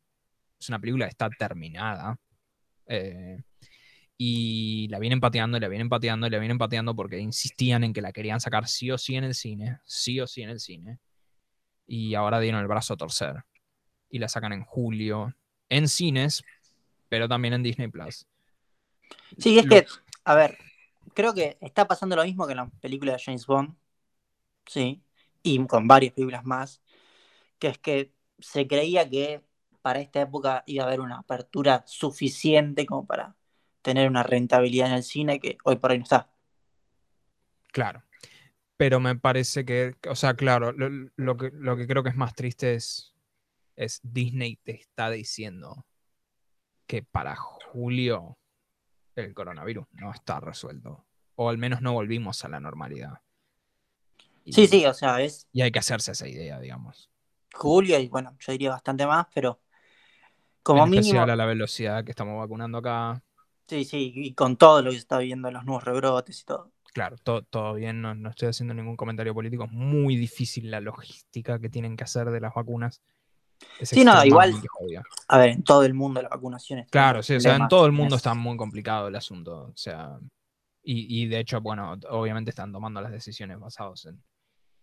B: Es una película que está terminada. eh, y la vienen pateando y la vienen pateando y la vienen pateando porque insistían en que la querían sacar sí o sí en el cine, sí o sí en el cine. Y ahora dieron el brazo a torcer. Y la sacan en julio en cines, pero también en Disney Plus.
A: Sí, es
B: Lo-
A: que, a ver, creo que está pasando lo mismo que en la película de James Bond. Sí, y con varias películas más. Que es que se creía que para esta época iba a haber una apertura suficiente como para tener una rentabilidad en el cine que hoy por hoy no está.
B: Claro. Pero me parece que, o sea, claro, lo, lo que, lo que creo que es más triste es, es Disney te está diciendo que para julio el coronavirus no está resuelto. O al menos no volvimos a la normalidad. Y-
A: Sí, sí, o sea, es
B: Y hay que hacerse esa idea, digamos.
A: julio y bueno, yo diría bastante más, pero como
B: en
A: mínimo,
B: especial a la velocidad que estamos vacunando acá.
A: sí, sí, y con todo lo que se está viendo, los nuevos rebrotes y todo.
B: Claro, todo, todo bien, no, no estoy haciendo ningún comentario político. Es muy difícil la logística que tienen que hacer de las vacunas. Es
A: Sí, no, igual-. A ver, en todo el mundo la vacunación está
B: Claro, sí, o sea, en todo el mundo
A: es-
B: está muy complicado el asunto. O sea, y, y de hecho, bueno, obviamente están tomando las decisiones basadas en,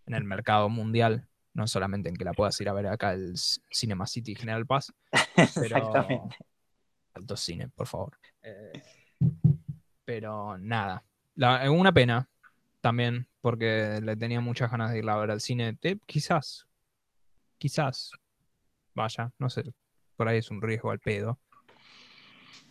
B: en el mercado mundial, no solamente en que la puedas ir a ver acá el Cinema City General Paz, pero
A: Exactamente.
B: alto cine, por favor. Eh, pero nada, la, una pena también, porque le tenía muchas ganas de irla a ver al cine. Eh, quizás, quizás vaya, no sé, por ahí es un riesgo al pedo.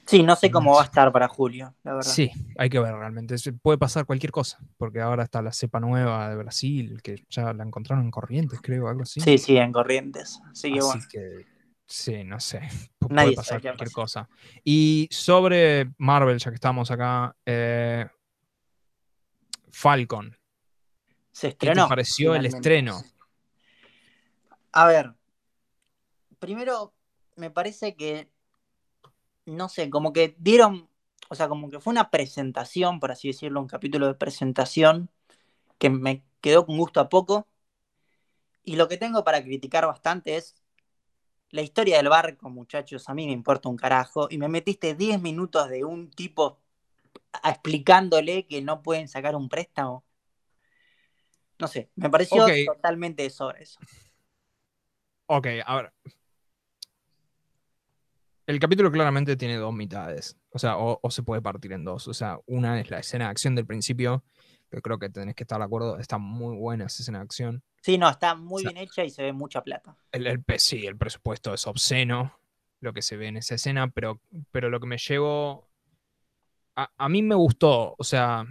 A: Sí, no sé cómo va a estar para julio, la verdad.
B: Sí, hay que ver realmente. Se- Puede pasar cualquier cosa, porque ahora está la cepa nueva de Brasil, que ya la encontraron en Corrientes, creo, algo así.
A: sí, sí, en Corrientes. Así que
B: Así
A: bueno.
B: que, sí, no sé. Puede
A: Nadie
B: pasar
A: qué
B: cualquier cosa. Y sobre Marvel, ya que estamos acá, eh, Falcon.
A: Se
B: ¿Qué
A: estrenó.
B: te pareció el estreno?
A: A ver, primero me parece que, no sé, como que dieron, o sea, como que fue una presentación, por así decirlo, un capítulo de presentación que me quedó con gusto a poco. Y lo que tengo para criticar bastante es la historia del barco, muchachos, a mí me importa un carajo. Y me metiste 10 minutos de un tipo explicándole que no pueden sacar un préstamo. No sé, me pareció
B: Ok.
A: totalmente sobre eso.
B: Ok, a ver. El capítulo claramente tiene dos mitades. O sea, o, o se puede partir en dos. O sea, una es la escena de acción del principio, que creo que tenés que estar de acuerdo. Está muy buena esa escena de acción.
A: Sí, no, está muy
B: O sea-
A: bien hecha y se ve mucha plata.
B: El, el, sí, el presupuesto es obsceno, lo que se ve en esa escena, pero, pero lo que me llevo. A, a mí me gustó, o sea,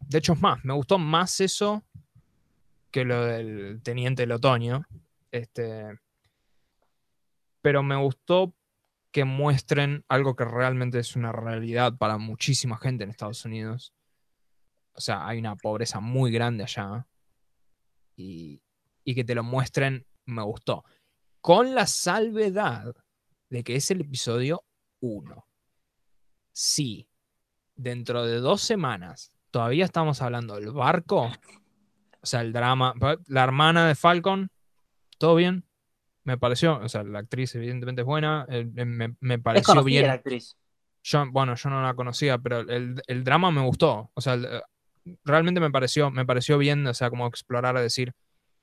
B: de hecho es más, me gustó más eso que lo del Teniente del Otoño. Este, pero me gustó que muestren algo que realmente es una realidad para muchísima gente en Estados Unidos. O sea, hay una pobreza muy grande allá. Y, y que te lo muestren me gustó. Con la salvedad de que es el episodio 1. Si dentro de dos semanas todavía estamos hablando del barco, o sea, el drama, la hermana de Falcon, ¿todo bien? Me pareció, o sea, la actriz evidentemente es buena, eh, eh, me, me
A: Es
B: pareció
A: conocida
B: bien.
A: la actriz.
B: Yo, bueno, yo no la conocía, pero el, el drama me gustó. O sea, el- eh, realmente me pareció, me pareció bien, o sea, como explorar a decir,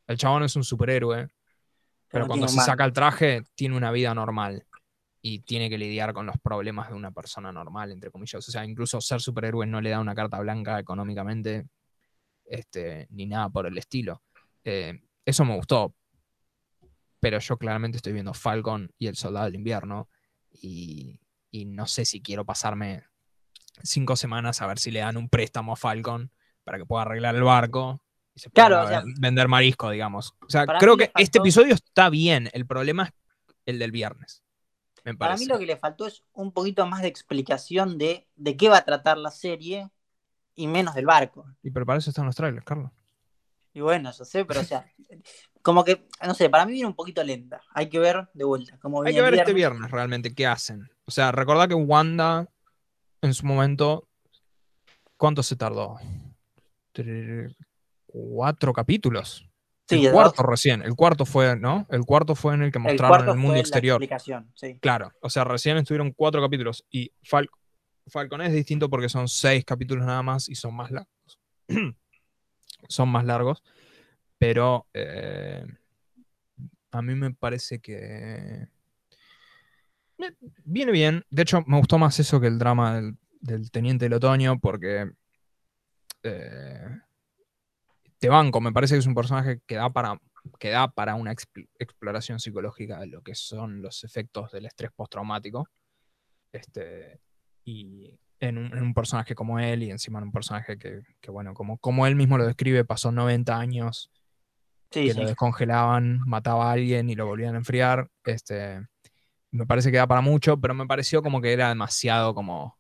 B: el chabón es un superhéroe, pero
A: no
B: cuando se saca el traje, tiene una vida normal y tiene que lidiar con los problemas de una persona normal, entre comillas. O sea, incluso ser superhéroe no le da una carta blanca económicamente, este, ni nada por el estilo. Eh, eso me gustó, pero yo claramente estoy viendo Falcon y El Soldado del Invierno y, y no sé si quiero pasarme cinco semanas a ver si le dan un préstamo a Falcon para que pueda arreglar el barco y se pueda
A: Claro, o sea,
B: ven- vender marisco, digamos. O sea, creo que este episodio está bien. El problema es el del viernes. Me
A: Para mí lo que le faltó es un poquito más de explicación de, de qué va a tratar la serie y menos del barco.
B: Y pero para eso están los trailers, Carlos.
A: Y bueno, yo sé, pero o sea, como que, no sé, para mí viene un poquito lenta. Hay que ver de vuelta cómo
B: Hay que ver este viernes realmente qué hacen. O sea, recordá que Wanda en su momento. ¿Cuánto se tardó? Cuatro capítulos.
A: Sí,
B: el cuarto recién. El cuarto fue, ¿no? El cuarto fue en el que mostraron el mundo
A: fue
B: exterior.
A: la explicación, sí.
B: Claro, o sea, recién estuvieron cuatro capítulos y Fal- Falcon es distinto porque son seis capítulos nada más y son más largos. son más largos, pero eh, a mí me parece que eh, viene bien. De hecho, me gustó más eso que el drama del, Teniente del Otoño porque eh, te banco, me parece que es un personaje que da para, que da para una expl- exploración psicológica de lo que son los efectos del estrés postraumático. Este, y en un, en un personaje como él, y encima en un personaje que, que, bueno, como, como él mismo lo describe, pasó 90 años
A: Sí,
B: que
A: sí.
B: lo descongelaban, mataba a alguien y lo volvían a enfriar. Este, me parece que da para mucho, pero me pareció como que era demasiado como.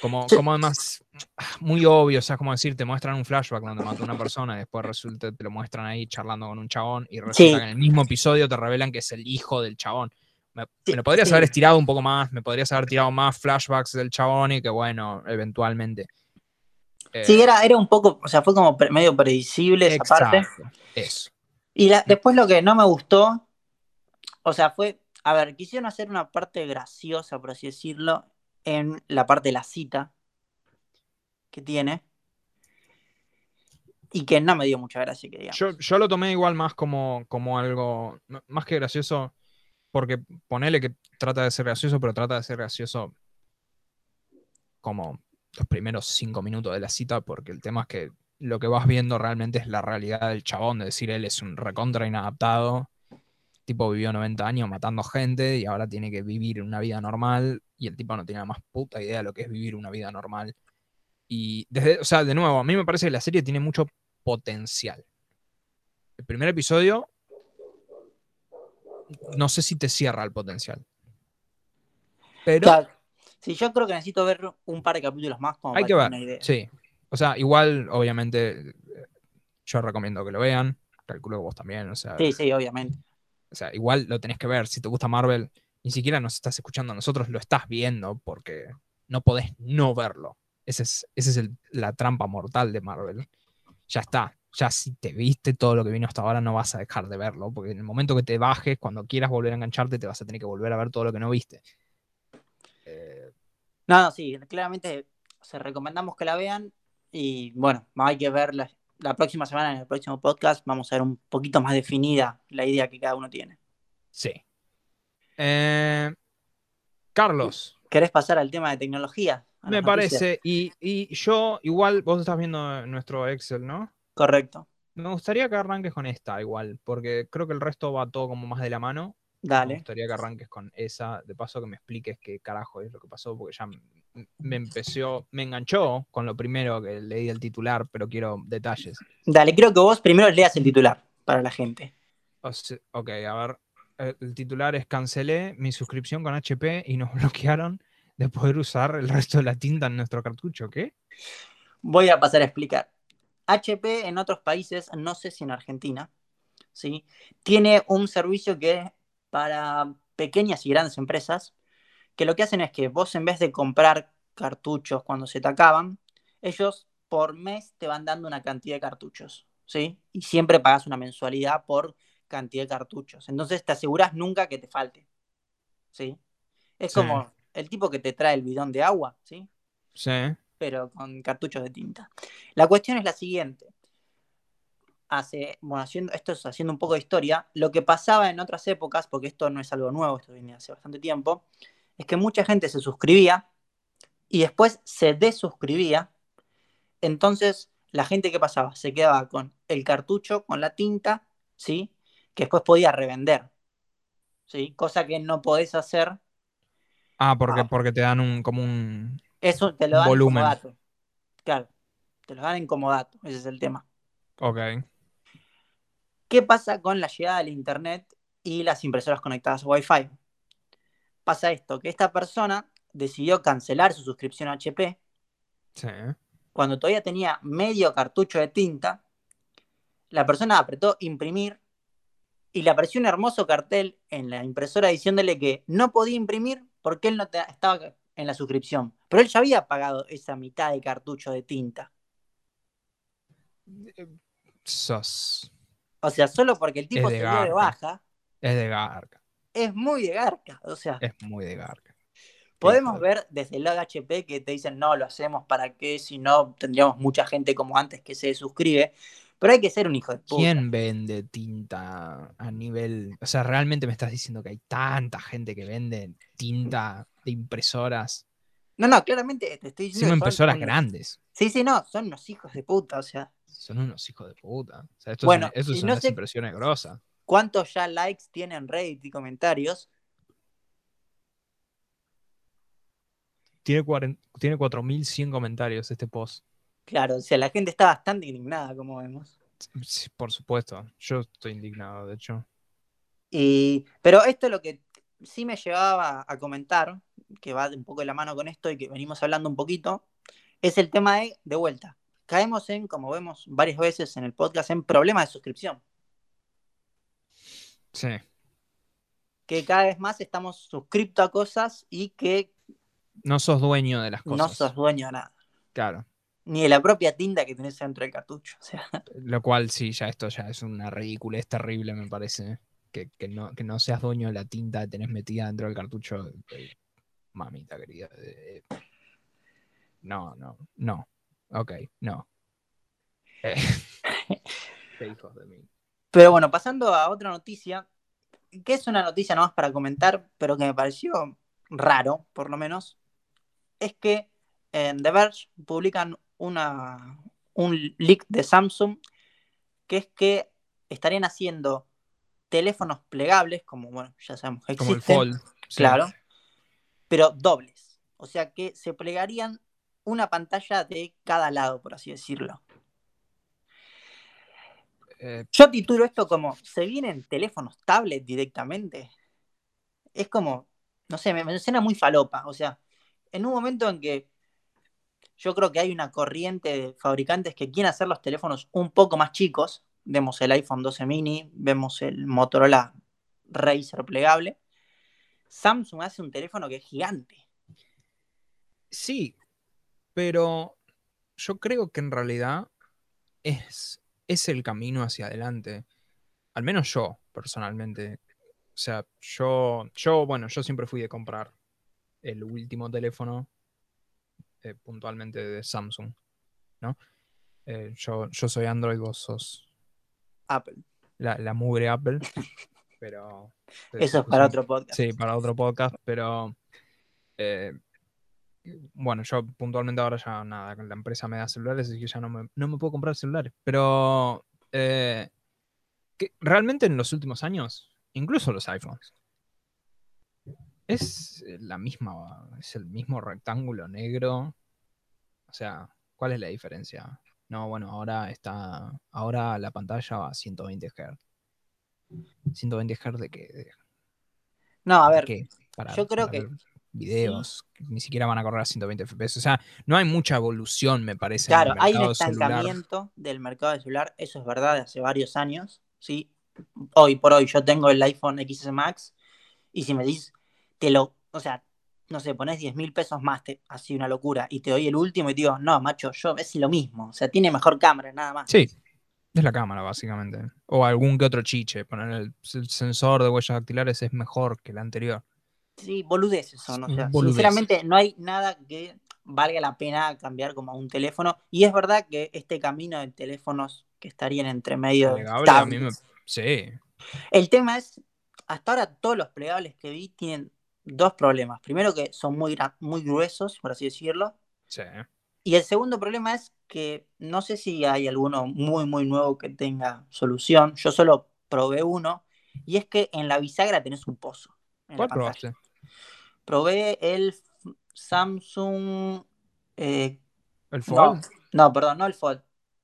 B: Como,
A: Sí.
B: como además muy obvio, o sea, como decir, te muestran un flashback donde mató a una persona y después resulta, te lo muestran ahí charlando con un chabón y resulta que en el mismo episodio te revelan que es el hijo del chabón. Me,
A: Sí,
B: me lo podrías
A: sí.
B: haber estirado un poco más, me podrías haber tirado más flashbacks del chabón y que bueno, eventualmente.
A: Sí,
B: eh,
A: era, era un poco, o sea, fue como medio predecible esa parte.
B: Eso.
A: Y la- después lo que no me gustó, o sea, fue, a ver, quisieron hacer una parte graciosa, por así decirlo, en la parte de la cita que tiene. Y que no me dio mucha gracia, que digamos.
B: Yo, yo lo tomé igual más como, como algo, más que gracioso, porque ponele que trata de ser gracioso, pero trata de ser gracioso como los primeros cinco minutos de la cita, porque el tema es que lo que vas viendo realmente es la realidad del chabón, de decir, él es un recontra inadaptado, tipo vivió 90 años matando gente y ahora tiene que vivir una vida normal, y el tipo no tiene la más puta idea de lo que es vivir una vida normal. Y desde, o sea, de nuevo, a mí me parece que la serie tiene mucho potencial. El primer episodio, no sé si te cierra el potencial. Pero
A: O sea, sí, yo creo que necesito ver un par de capítulos más como
B: hay
A: para
B: que ver.
A: una idea.
B: Sí. O sea, igual, obviamente, yo recomiendo que lo vean. Calculo que vos también. O sea,
A: Sí, sí, obviamente.
B: o sea, igual lo tenés que ver. Si te gusta Marvel, ni siquiera nos estás escuchando a nosotros, lo estás viendo porque no podés no verlo. Esa es, ese es el- la trampa mortal de Marvel. Ya está. Ya si te viste todo lo que vino hasta ahora, no vas a dejar de verlo. Porque en el momento que te bajes, cuando quieras volver a engancharte, te vas a tener que volver a ver todo lo que no viste. Eh,
A: No, no, sí, claramente se recomendamos que la vean y bueno, hay que verla la próxima semana en el próximo podcast. Vamos a ver un poquito más definida la idea que cada uno tiene.
B: sí. Eh, Carlos.
A: ¿Querés pasar al tema de tecnología?
B: Me parece, y, y yo, igual, vos estás viendo nuestro Excel, ¿no?
A: Correcto.
B: Me gustaría que arranques con esta, igual, porque creo que el resto va todo como más de la mano. Me
A: Dale.
B: gustaría que arranques con esa, de paso que me expliques qué carajo es lo que pasó, porque ya me empezó, me enganchó con lo primero que leí el titular, pero quiero detalles.
A: Dale, creo que vos primero leas el titular para la gente.
B: O ok, a ver, eh, el titular es cancelé mi suscripción con HP y nos bloquearon de poder usar el resto de la tinta en nuestro cartucho, ¿qué?
A: Voy a pasar a explicar. HP en otros países, no sé si en Argentina, ¿sí? tiene un servicio que es para pequeñas y grandes empresas, que lo que hacen es que vos en vez de comprar cartuchos cuando se te acaban, ellos por mes te van dando una cantidad de cartuchos, ¿sí? Y siempre pagas una mensualidad por cantidad de cartuchos. Entonces te aseguras nunca que te falte. ¿Sí? Es
B: Sí.
A: como el tipo que te trae el bidón de agua, ¿sí?
B: Sí.
A: Pero con cartuchos de tinta. La cuestión es la siguiente. Hace, bueno, haciendo, esto es haciendo un poco de historia. Lo que pasaba en otras épocas, porque esto no es algo nuevo, esto viene hace bastante tiempo, es que mucha gente se suscribía y después se desuscribía. Entonces, la gente que pasaba se quedaba con el cartucho, con la tinta, ¿sí? Que después podía revender, ¿sí? Cosa que no podés hacer.
B: Ah, porque,
A: Ah.
B: porque te dan un como un.
A: Eso te lo dan
B: volumen.
A: como dato. Claro, te lo dan como dato, ese es el tema.
B: Ok.
A: ¿Qué pasa con la llegada del Internet y las impresoras conectadas a Wi-Fi? Pasa esto, que esta persona decidió cancelar su suscripción a HP
B: Sí.
A: cuando todavía tenía medio cartucho de tinta. La persona apretó imprimir y le apareció un hermoso cartel en la impresora diciéndole que no podía imprimir porque él no te- estaba en la suscripción. Pero él ya había pagado esa mitad de cartucho de tinta.
B: Sos.
A: O sea, solo porque el tipo se dio de baja,
B: Es de garca.
A: es muy de garca. O sea,
B: Es muy de garca.
A: podemos ver desde el lado HP que te dicen, no, lo hacemos para que si no tendríamos mucha gente como antes que se suscribe. Pero hay que ser un hijo de puta.
B: ¿Quién vende tinta a nivel.? O sea, realmente me estás diciendo que hay tanta gente que vende tinta de impresoras.
A: No, no, claramente te estoy diciendo. Son
B: impresoras grandes.
A: Sí, sí, no, son unos hijos de puta. O sea,
B: Son unos hijos de puta. O sea, estos
A: Bueno,
B: son, estos son
A: no
B: las impresiones grosas.
A: ¿cuántos ya likes tienen Reddit y comentarios?
B: Tiene, cuaren- tiene 4100 comentarios este post.
A: Claro, o sea, la gente está bastante indignada, como vemos.
B: Sí, por supuesto. Yo estoy indignado, de hecho.
A: Y, pero esto es lo que sí me llevaba a comentar, que va un poco de la mano con esto y que venimos hablando un poquito, es el tema de, de vuelta. Caemos en, como vemos varias veces en el podcast, en problemas de suscripción.
B: Sí.
A: Que cada vez más estamos suscriptos a cosas y que
B: No sos dueño de las cosas.
A: no sos dueño de nada.
B: Claro.
A: Ni de la propia tinta que tenés dentro del cartucho. O sea,
B: Lo cual, sí, ya esto ya es una ridiculez terrible, me parece. Que, que no, que no seas dueño de la tinta que tenés metida dentro del cartucho. Mamita querida. eh, no, no, no. Ok, no. Eh, qué hijos de mí.
A: Pero bueno, pasando a otra noticia, que es una noticia nomás para comentar, pero que me pareció raro, por lo menos, es que en The Verge publican una, un leak de Samsung, que es que estarían haciendo teléfonos plegables, como bueno, ya sabemos que
B: Como el
A: existen,
B: Fold. sí.
A: Pero dobles. O sea que se plegarían una pantalla de cada lado, por así decirlo.
B: Eh,
A: Yo titulo esto como, ¿se vienen teléfonos tablet directamente? Es como, no sé, me, me suena muy falopa. O sea, en un momento en que yo creo que hay una corriente de fabricantes que quieren hacer los teléfonos un poco más chicos, vemos el iPhone 12 mini, vemos el Motorola Razer plegable, Samsung hace un teléfono que es gigante.
B: Sí, pero yo creo que en realidad es, es el camino hacia adelante. Al menos yo, personalmente. O sea, yo, yo, bueno, yo siempre fui de comprar el último teléfono, eh, puntualmente de Samsung, ¿no? Eh, yo, yo soy Android, vos sos
A: Apple.
B: la, la mugre Apple, pero...
A: Eso es para otro podcast.
B: Sí, para otro podcast, pero eh, bueno, yo puntualmente ahora ya nada, la empresa me da celulares, así que ya no me, no me puedo comprar celulares. Pero eh, que realmente en los últimos años, incluso los iPhones, es la misma, es el mismo rectángulo negro. O sea, ¿cuál es la diferencia? No, bueno, ahora está, ahora la pantalla va a 120 Hz. 120 Hz de qué? De-
A: No, a
B: ¿Para
A: ver?
B: Para,
A: yo creo que
B: videos que ni siquiera van a correr a 120 FPS. O sea, no hay mucha evolución, me parece.
A: Claro,
B: en el
A: hay un
B: celular.
A: estancamiento del mercado de celular, eso es verdad, de hace varios años, ¿sí? Hoy por hoy yo tengo el iPhone XS Max y si me dices, te lo, o sea, no sé, pones 10 mil pesos más, te, así una locura, y te doy el último y te digo, no, macho, yo es lo mismo, o sea, tiene mejor cámara, nada más.
B: Sí, Es la cámara, básicamente. O algún que otro chiche. Poner el, el sensor de huellas dactilares es mejor que el anterior.
A: Sí, boludeces son. O sea,
B: Boludeces.
A: sinceramente, no hay nada que valga la pena cambiar como un teléfono. Y es verdad que este camino de teléfonos que estarían entre medio de
B: Plegable, a mí me-. Sí.
A: El tema es, hasta ahora todos los plegables que vi tienen dos problemas. Primero que son muy, muy gruesos, por así decirlo.
B: Sí.
A: Y el segundo problema es que no sé si hay alguno muy, muy nuevo que tenga solución. Yo solo probé uno. Y es que en la bisagra tenés un pozo.
B: ¿Cuál probaste?
A: Probé el Samsung. eh,
B: ¿El Fold?
A: no, perdón, no el Fold.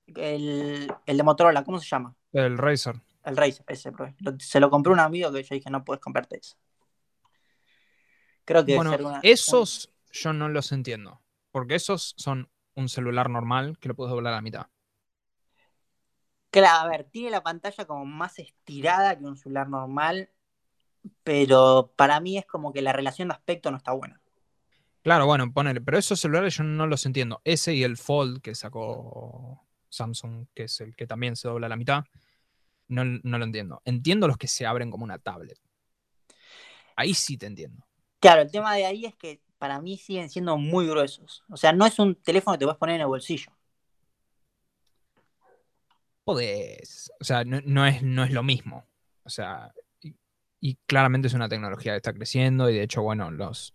A: El, el de Motorola, ¿cómo se llama?
B: El Razer.
A: El Razer, ese probé. Lo- se lo compré un amigo que yo dije, no puedes comprarte eso. Creo que
B: Bueno,
A: ser una-
B: esos yo no los entiendo. Porque esos son un celular normal que lo puedes doblar a la mitad.
A: Claro, a ver, tiene la pantalla como más estirada que un celular normal, pero para mí es como que la relación de aspecto no está buena.
B: Claro, bueno, ponele. Pero esos celulares yo no los entiendo. Ese y el Fold que sacó Samsung, que es el que también se dobla a la mitad, no, no lo entiendo. Entiendo los que se abren como una tablet. Ahí sí te entiendo.
A: Claro, el tema de ahí es que para mí siguen siendo muy gruesos. O sea, no es un teléfono que te puedes poner en el bolsillo.
B: Podés. O sea, no, no es, no es lo mismo. O sea, y, y claramente es una tecnología que está creciendo y de hecho, bueno, los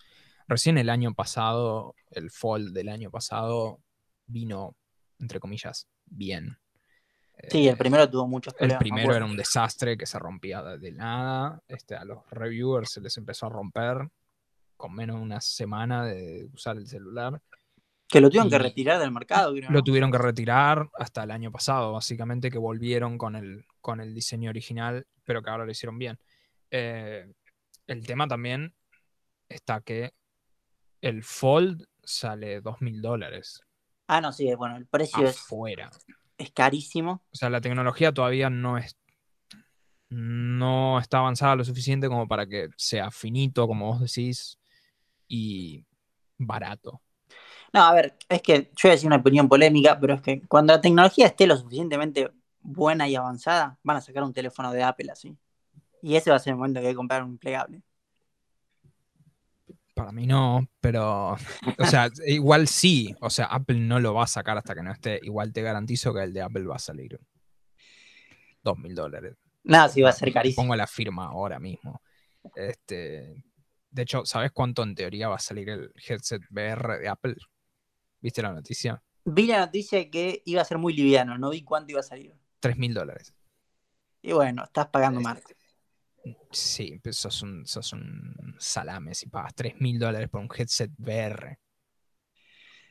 B: recién el año pasado, el Fold del año pasado vino, entre comillas, bien.
A: Sí, el
B: Eh,
A: primero tuvo muchos
B: el
A: problemas. me
B: primero era un desastre que se rompía de, de nada. Este, a los reviewers se les empezó a romper con menos de una semana de usar el celular.
A: Que lo tuvieron que retirar del mercado, creo.
B: Lo tuvieron que retirar hasta el año pasado, básicamente, que volvieron con el, con el diseño original, pero que ahora lo hicieron bien. Eh, el tema también está que el Fold sale dos mil dólares
A: Ah, no, sí, bueno, el precio es,
B: afuera.
A: es carísimo.
B: O sea, la tecnología todavía no es. No está avanzada lo suficiente como para que sea finito, como vos decís, y barato.
A: No, a ver, es que yo voy a decir una opinión polémica, pero es que cuando la tecnología esté lo suficientemente buena y avanzada, van a sacar un teléfono de Apple así. Y ese va a ser el momento que hay que comprar un plegable.
B: Para mí no, pero. O sea, igual sí. O sea, Apple no lo va a sacar hasta que no esté. Igual te garantizo que el de Apple va a salir. Dos mil dólares.
A: Nada, sí va a ser carísimo.
B: Pongo la firma ahora mismo. Este. De hecho, ¿sabes cuánto en teoría va a salir el headset VR de Apple? ¿Viste la noticia?
A: Vi la noticia que iba a ser muy liviano, no vi cuánto iba a salir.
B: Tres mil dólares.
A: Y bueno, estás pagando marca.
B: Sí, pues sos un, sos un salame si pagas 3 mil dólares por un headset VR.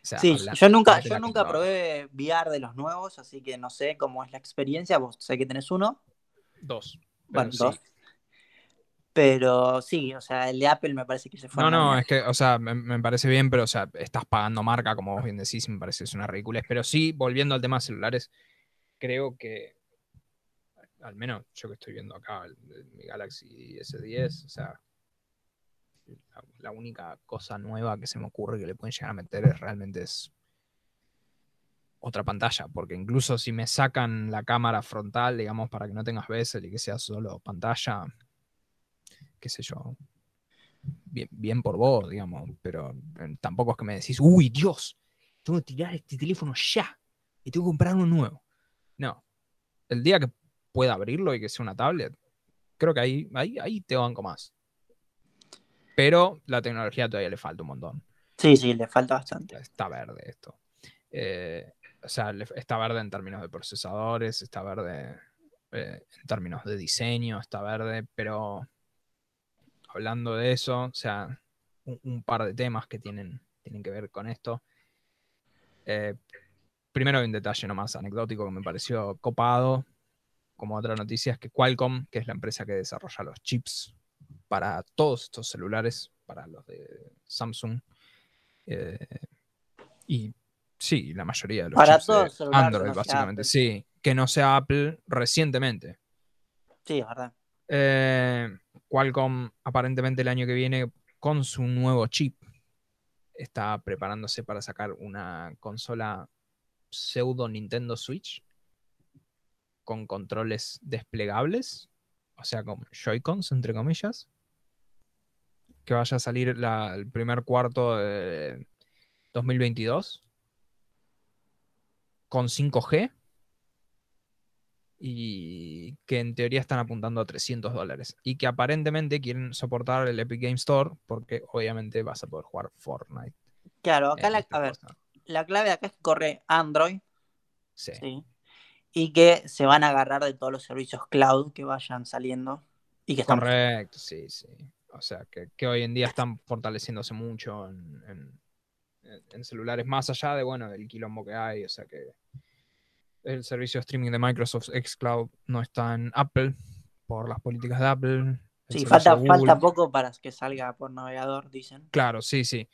B: O sea,
A: Sí, yo nunca, yo nunca probé VR de los nuevos, así que no sé cómo es la experiencia. Vos sé que tenés uno.
B: Dos.
A: Bueno,
B: sí.
A: dos. Pero sí, o sea, el de Apple me parece que se fue.
B: No, no, es que, o sea, me, me parece bien, pero, o sea, estás pagando marca, como vos bien decís, me parece que es una ridiculez. Pero sí, volviendo al tema de celulares, creo que, al menos yo que estoy viendo acá, el, el- mi Galaxy S10, o sea, la, la única cosa nueva que se me ocurre que le pueden llegar a meter es realmente es otra pantalla, porque incluso si me sacan la cámara frontal, digamos, para que no tengas bezel y que sea solo pantalla, qué sé yo, bien, bien por vos, digamos, pero tampoco es que me decís, uy, Dios, tengo que tirar este teléfono ya y tengo que comprar uno nuevo. No, el día que pueda abrirlo y que sea una tablet, creo que ahí, ahí, ahí te banco más. Pero la tecnología todavía le falta un montón.
A: Sí, sí, le falta bastante.
B: Está verde esto. Eh, o sea, está verde en términos de procesadores, está verde eh, en términos de diseño, está verde, pero hablando de eso, o sea, un, un par de temas que tienen, tienen que ver con esto. Eh, primero hay un detalle nomás anecdótico que me pareció copado, como otra noticia, es que Qualcomm, que es la empresa que desarrolla los chips para todos estos celulares, para los de Samsung, eh, y sí, la mayoría de los
A: Para
B: chips de
A: todo celular que
B: Android,
A: no
B: básicamente, sí, que no sea Apple recientemente.
A: Sí, es verdad.
B: Eh, Qualcomm aparentemente el año que viene con su nuevo chip está preparándose para sacar una consola pseudo Nintendo Switch. con controles desplegables, o sea, con Joy-Cons, entre comillas. Que vaya a salir el primer cuarto de 2022 con 5G y que en teoría están apuntando a 300 dólares y que aparentemente quieren soportar el Epic Game Store porque obviamente vas a poder jugar Fortnite.
A: Claro, acá la, a ver, la clave de acá es que corre Android,
B: Sí.
A: ¿sí? Y que se van a agarrar de todos los servicios cloud que vayan saliendo y que están
B: Correcto, sí, sí. O sea, que, que hoy en día están fortaleciéndose mucho en, en- en- en celulares, más allá de, bueno, del quilombo que hay. O sea, que el servicio de streaming de Microsoft xCloud no está en Apple por las políticas de Apple.
A: Sí, falta, poco para que salga por navegador, dicen.
B: Claro, sí, sí.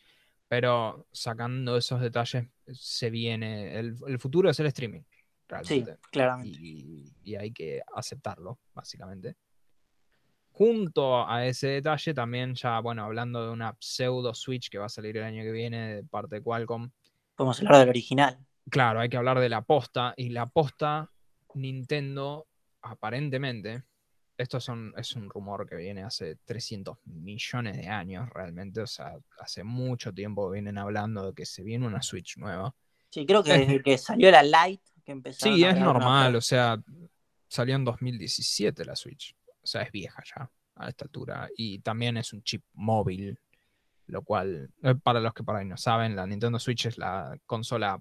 B: Pero sacando esos detalles, se viene. El, el futuro es el streaming,
A: Sí,
B: realmente.
A: claramente.
B: y, y hay que aceptarlo, básicamente. Junto a ese detalle, también ya, bueno, hablando de una pseudo Switch que va a salir el año que viene de parte de Qualcomm,
A: Podemos hablar del original.
B: Claro, hay que hablar de la posta, y la posta, Nintendo, aparentemente, esto son, es un rumor que viene hace 300 millones de años realmente, o sea, hace mucho tiempo vienen hablando de que se viene una Switch nueva.
A: Sí, creo que desde que salió la Lite, que empezaron
B: Sí, es
A: una
B: normal, o sea, salió en 2017 la Switch. O sea, es vieja ya a esta altura. Y también es un chip móvil, lo cual, eh, para los que por ahí no saben, la Nintendo Switch es la consola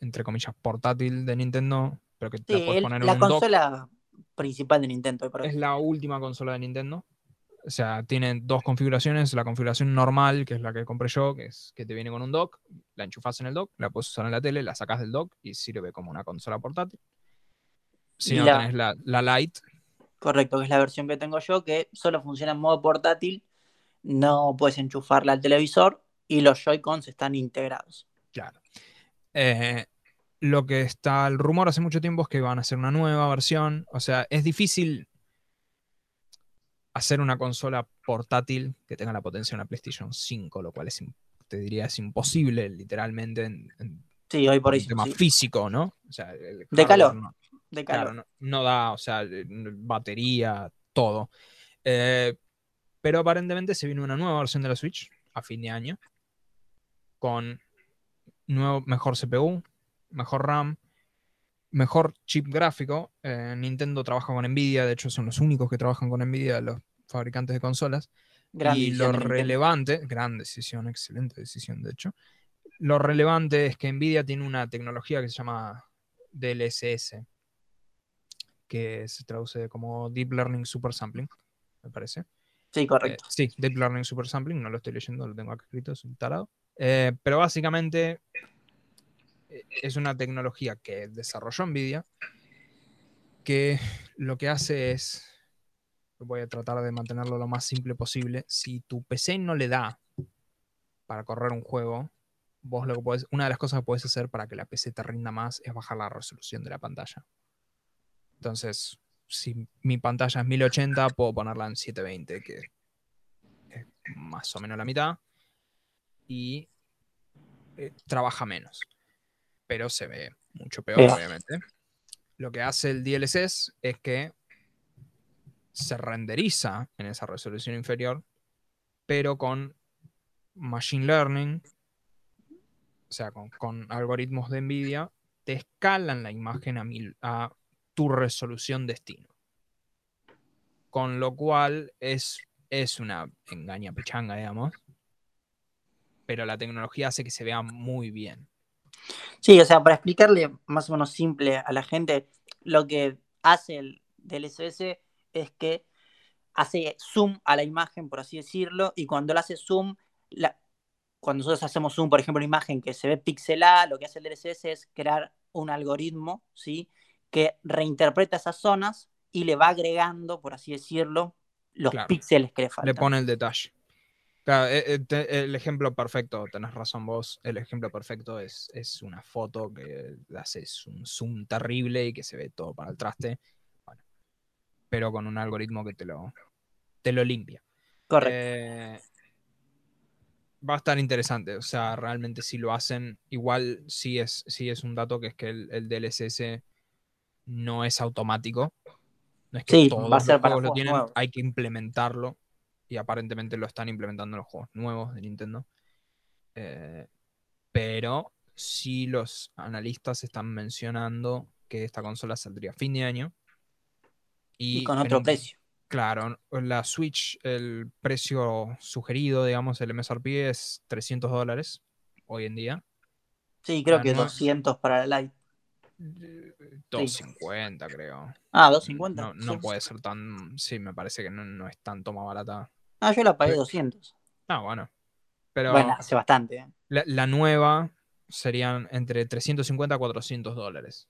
B: entre comillas, portátil de Nintendo, pero que la puedes
A: el-
B: poner en
A: la
B: un dock.
A: consola principal de Nintendo.
B: Es la última consola de Nintendo. O sea, tiene dos configuraciones. La configuración normal, que es la que compré yo, que es que te viene con un dock. La enchufas en el dock, la puedes usar en la tele, la sacas del dock y sirve como una consola portátil. Si no
A: la-
B: tenés la, la Lite,
A: Correcto, que es la versión que tengo yo, que solo funciona en modo portátil, no puedes enchufarla al televisor y los Joy-Cons están integrados.
B: claro. Eh, lo que está el rumor hace mucho tiempo es que van a hacer una nueva versión. O sea, es difícil hacer una consola portátil que tenga la potencia de una PlayStation 5, lo cual es, te diría, es imposible literalmente en, en
A: Sí, hoy por
B: tema
A: sí,
B: físico, ¿no? O sea, el
A: De calor.
B: no-
A: de
B: claro,
A: calor.
B: no, no da, o sea, eh, batería, todo. Eh, pero aparentemente se viene una nueva versión de la Switch a fin de año con nuevo, mejor CPU, mejor RAM, mejor chip gráfico. Eh, Nintendo trabaja con Nvidia, de hecho son los únicos que trabajan con Nvidia, los fabricantes de consolas.
A: Gran
B: y lo
A: Nintendo.
B: relevante, gran decisión, excelente decisión, de hecho. Lo relevante es que Nvidia tiene una tecnología que se llama DLSS, que se traduce como Deep Learning Super Sampling, me parece.
A: Sí,
B: Eh,
A: correcto.
B: sí, Deep Learning Super Sampling, no lo estoy leyendo, lo tengo acá escrito, es un tarado. Eh, pero básicamente eh, es una tecnología que desarrolló Nvidia, que lo que hace es, voy a tratar de mantenerlo lo más simple posible, si tu PC no le da para correr un juego, vos lo que podés, una de las cosas que puedes hacer para que la PC te rinda más es bajar la resolución de la pantalla. Entonces, si mi pantalla es 1080, puedo ponerla en 720, que es más o menos la mitad, y eh, trabaja menos, pero se ve mucho peor, obviamente. Lo que hace el DLSS es que se renderiza en esa resolución inferior, pero con machine learning, o sea, con, con algoritmos de NVIDIA, te escalan la imagen a, mil, a tu resolución destino. Con lo cual es, es una engaña pichanga, digamos. Pero la tecnología hace que se vea muy bien.
A: Sí, o sea, para explicarle más o menos simple a la gente, lo que hace el DLSS es que hace zoom a la imagen, por así decirlo, y cuando le hace zoom, la- cuando nosotros hacemos zoom, por ejemplo, una imagen que se ve pixelada, lo que hace el DLSS es crear un algoritmo, ¿sí? Que reinterpreta esas zonas y le va agregando, por así decirlo, los
B: Claro.
A: píxeles que le
B: Le
A: faltan.
B: pone el detalle. Claro, eh, eh, el ejemplo perfecto, tenés razón vos, el ejemplo perfecto es, es una foto que haces un zoom terrible y que se ve todo para el traste. Bueno, pero con un algoritmo que te lo, te lo limpia.
A: Correcto.
B: Eh, va a estar interesante. O sea, realmente si lo hacen, igual sí es, sí es un dato que es que el, el DLSS no es automático. No es que
A: Sí,
B: todos
A: va a ser
B: los
A: para
B: juegos lo tienen,
A: nuevos.
B: hay que implementarlo. Y aparentemente lo están implementando en los juegos nuevos de Nintendo. Eh, pero sí los analistas están mencionando que esta consola saldría a fin de año.
A: Y, con otro precio.
B: Claro, la Switch, el precio sugerido, digamos, el MSRP es 300 dólares hoy en día.
A: Sí, creo
B: Ah,
A: que
B: no.
A: 200 para la Lite.
B: 250, creo.
A: Ah, 250.
B: No, no
A: Sí.
B: puede ser tan. Sí, me parece que no, no es tanto más barata.
A: Ah, yo la pagué
B: Sí.
A: 200.
B: Ah, bueno. Pero
A: Bueno, hace bastante. ¿eh?
B: la, la nueva serían entre 350 a 400 dólares.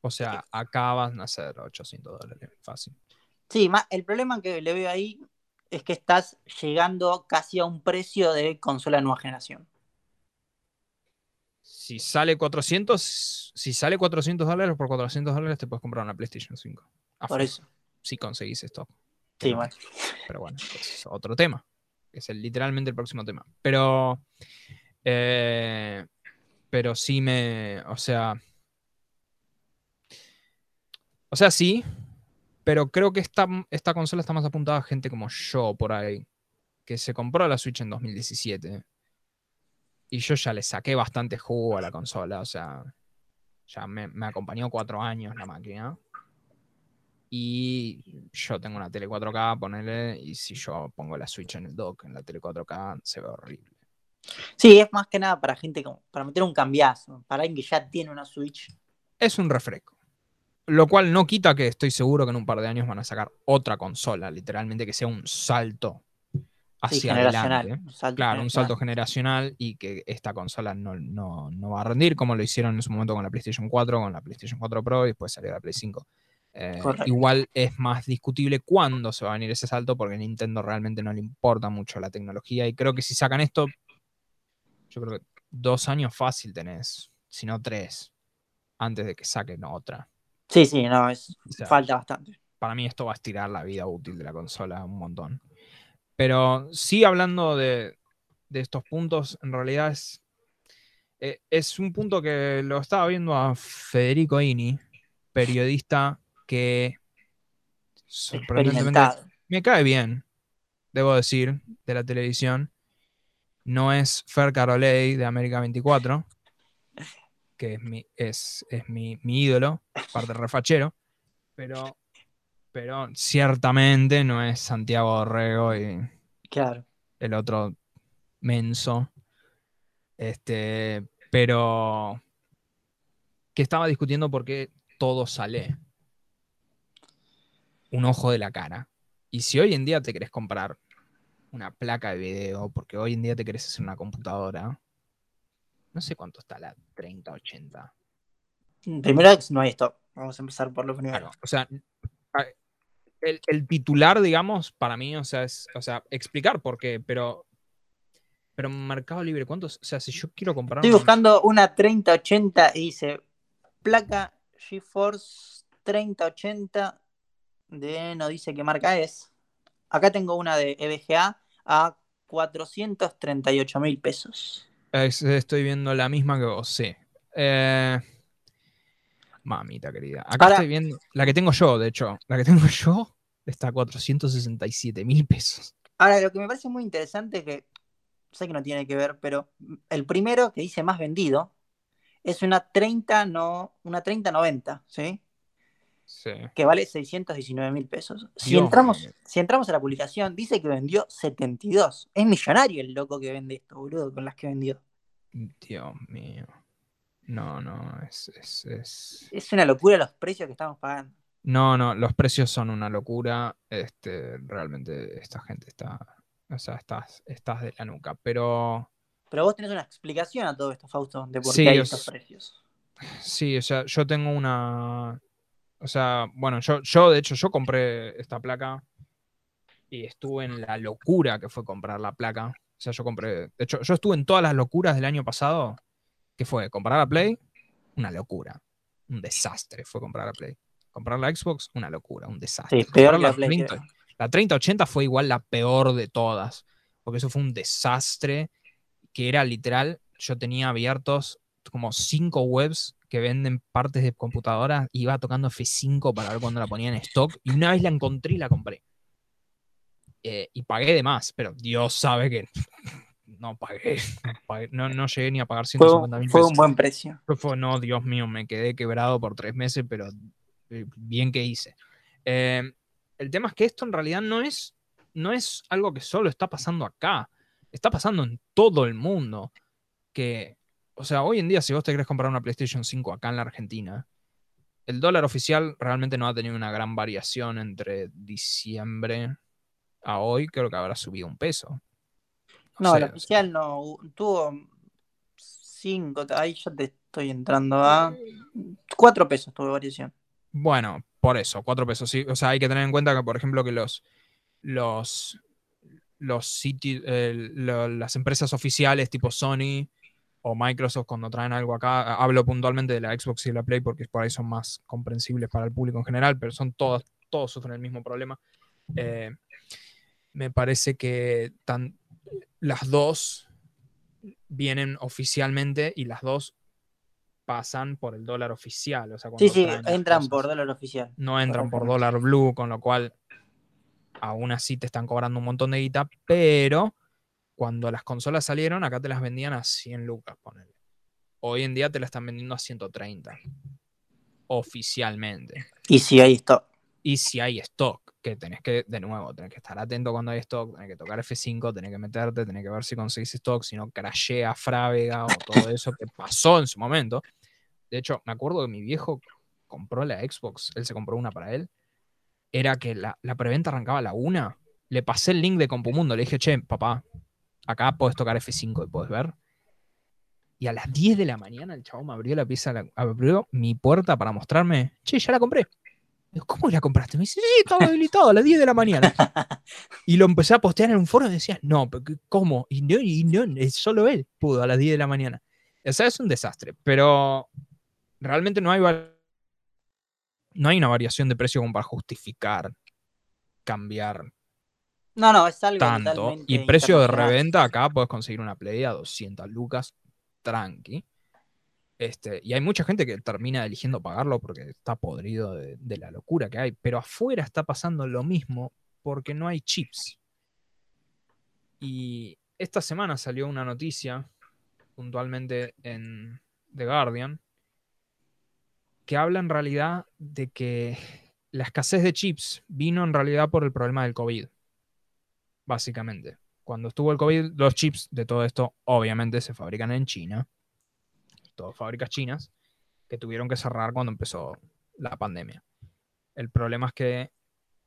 B: O sea, acá van a ser 800 dólares. Fácil.
A: Sí, el problema que le veo ahí es que estás llegando casi a un precio de consola nueva generación.
B: Si sale 400, si sale 400 dólares por 400 dólares te puedes comprar una PlayStation 5. A
A: Por eso.
B: Si conseguís esto. Pero bueno, es otro tema. Es literalmente el próximo tema. Pero. eh, pero sí me. O sea. O sea, sí. Pero creo que esta, esta consola está más apuntada a gente como yo por ahí. Que se compró la Switch en 2017. Y yo ya le saqué bastante jugo a la consola. O sea. Ya me acompañó cuatro años la máquina. Y yo tengo una tele 4K, ponele, y si yo pongo la Switch en el dock, en la tele 4K, se ve horrible.
A: Sí, es más que nada para gente como, para meter un cambiazo, para alguien que ya tiene una Switch.
B: Es un refresco. Lo cual no quita que estoy seguro que en un par de años van a sacar otra consola, literalmente que sea un salto hacia
A: generacional.
B: adelante.
A: un salto
B: Claro, un salto
A: generacional.
B: generacional y que esta consola no, no- no va a rendir como lo hicieron en su momento con la PlayStation 4, con la PlayStation 4 Pro y después salió la Play 5. Eh, igual es más discutible cuándo se va a venir ese salto porque a Nintendo realmente no le importa mucho la tecnología y creo que si sacan esto, yo creo que dos años fácil tenés, si no tres, antes de que saquen otra.
A: Sí, sí, no, es,
B: O sea,
A: falta bastante.
B: para mí esto va a estirar la vida útil de la consola un montón. Pero sí hablando de, de estos puntos, en realidad es, eh, es un punto que lo estaba viendo a Federico Ini, periodista que sorprendentemente me cae bien, debo decir, de la televisión. No es Fer Carolei de América 24, que es mi, es, es mi, mi ídolo, parte refachero, pero, pero ciertamente no es Santiago Dorrego y
A: Claro.
B: el otro menso. Este, pero que estaba discutiendo por qué todo sale un ojo de la cara. Y si hoy en día te querés comprar una placa de video, porque hoy en día te querés hacer una computadora, no sé cuánto está la 3080.
A: Primero no hay stock. Vamos a empezar por lo primero.
B: Claro, o sea, el, el titular, digamos, para mí, o sea, es, o sea, explicar por qué, pero, pero Mercado Libre, ¿cuántos? O sea, si yo quiero comprar
A: Estoy
B: una-
A: buscando una 3080 y dice placa GeForce 3080 de no dice qué marca es. Acá tengo una de EVGA a 438 mil pesos.
B: Es- estoy viendo la misma que vos, sí. Eh, mamita querida. Acá
A: Ahora-
B: estoy viendo. La que tengo yo, de hecho. La que tengo yo está a 467 mil pesos.
A: Ahora, lo que me parece muy interesante que sé que no tiene que ver, pero el primero que dice más vendido es una 30 no, una 3090, ¿sí?
B: Sí.
A: Que vale 619 mil pesos. Si
B: Dios
A: entramos, si entramos a la publicación, dice que vendió 72. Es millonario el loco que vende esto, boludo, con las que vendió.
B: Dios mío. No, no, es, es, es-
A: Es una locura los precios que estamos pagando.
B: No, no, los precios son una locura. Este, realmente esta gente está. O sea, estás, estás de la nuca. Pero
A: Pero vos tenés una explicación a todo esto, Fausto, de por
B: Sí,
A: qué hay
B: es-
A: estos precios.
B: sí, o sea, yo tengo una. O sea, bueno, yo, yo de hecho, yo compré esta placa y estuve en la locura que fue comprar la placa. O sea, yo compré. De hecho, yo estuve en todas las locuras del año pasado. que fue? Comprar la Play, una locura. Un desastre fue comprar la Play. Comprar la Xbox, una locura, un desastre.
A: Sí, peor
B: la
A: la Play.
B: 30
A: creo.
B: La 3080 fue igual la peor de todas, porque eso fue un desastre que era literal, yo tenía abiertos como cinco webs que venden partes de computadoras, iba tocando F5 para ver cuándo la ponía en stock, y una vez la encontré y la compré. Eh, y pagué de más, pero Dios sabe que no pagué, pagué- no, no llegué ni a pagar
A: Fue,
B: 150 mil
A: fue
B: pesos.
A: un buen precio.
B: Fue, no, Dios mío, me quedé quebrado por tres meses, pero eh, bien que hice. Eh, el tema es que esto en realidad no es, no es algo que solo está pasando acá, está pasando en todo el mundo. Que, o sea, hoy en día, si vos te querés comprar una PlayStation 5 acá en la Argentina, el dólar oficial realmente no ha tenido una gran variación entre diciembre a hoy, creo que habrá subido un peso.
A: No,
B: sé,
A: el
B: o sea,
A: oficial no tuvo cinco, ahí ya te estoy entrando a cuatro pesos tuvo variación.
B: Bueno, por eso, cuatro pesos. Sí. O sea, hay que tener en cuenta que, por ejemplo, que los, los, los sitios, eh, lo- las empresas oficiales tipo Sony o Microsoft cuando traen algo acá, hablo puntualmente de la Xbox y la Play porque por ahí son más comprensibles para el público en general, pero son todos, todos sufren el mismo problema. Eh, me parece que tan, las dos vienen oficialmente y las dos pasan por el dólar oficial. O sea,
A: Sí, sí, entran
B: cosas
A: por dólar oficial.
B: no entran por
A: Correctamente.
B: dólar blue, con lo cual aún así te están cobrando un montón de guita, pero cuando las consolas salieron, acá te las vendían a 100 lucas, ponele. Hoy en día te las están vendiendo a 130, oficialmente.
A: Y si hay stock.
B: Y si hay stock, que tenés que, de nuevo, tenés que estar atento cuando hay stock, tenés que tocar F5, tenés que meterte, tenés que ver si conseguís stock, si no crashea Frávega o todo eso que pasó en su momento. De hecho, me acuerdo que mi viejo compró la Xbox, él se compró una para él, era que la, la preventa arrancaba a la una, le pasé el link de Compumundo, le dije, che, papá, acá puedes tocar F5 y puedes ver. Y a las 10 de la mañana el chavo me abrió la pieza, la- abrió mi puerta para mostrarme, che, ya la compré. Digo, ¿cómo la compraste? Me dice, sí, estaba habilitado a las 10 de la mañana. Y lo empecé a postear en un foro y decía, no, pero ¿qué- ¿cómo? Y no, y no, es solo él pudo a las 10 de la mañana. O sea, es un desastre, pero realmente no hay, no hay una variación de precio como para justificar cambiar
A: No, no, es algo
B: tanto. Y precio de reventa, acá puedes conseguir una Play a 200 lucas, tranqui. Este, y hay mucha gente que termina eligiendo pagarlo porque está podrido de, de la locura que hay. Pero afuera está pasando lo mismo porque no hay chips. Y esta semana salió una noticia, puntualmente en The Guardian, que habla en realidad de que la escasez de chips vino en realidad por el problema del COVID básicamente. Cuando estuvo el COVID, los chips de todo esto obviamente se fabrican en China, todas fábricas chinas, que tuvieron que cerrar cuando empezó la pandemia. El problema es que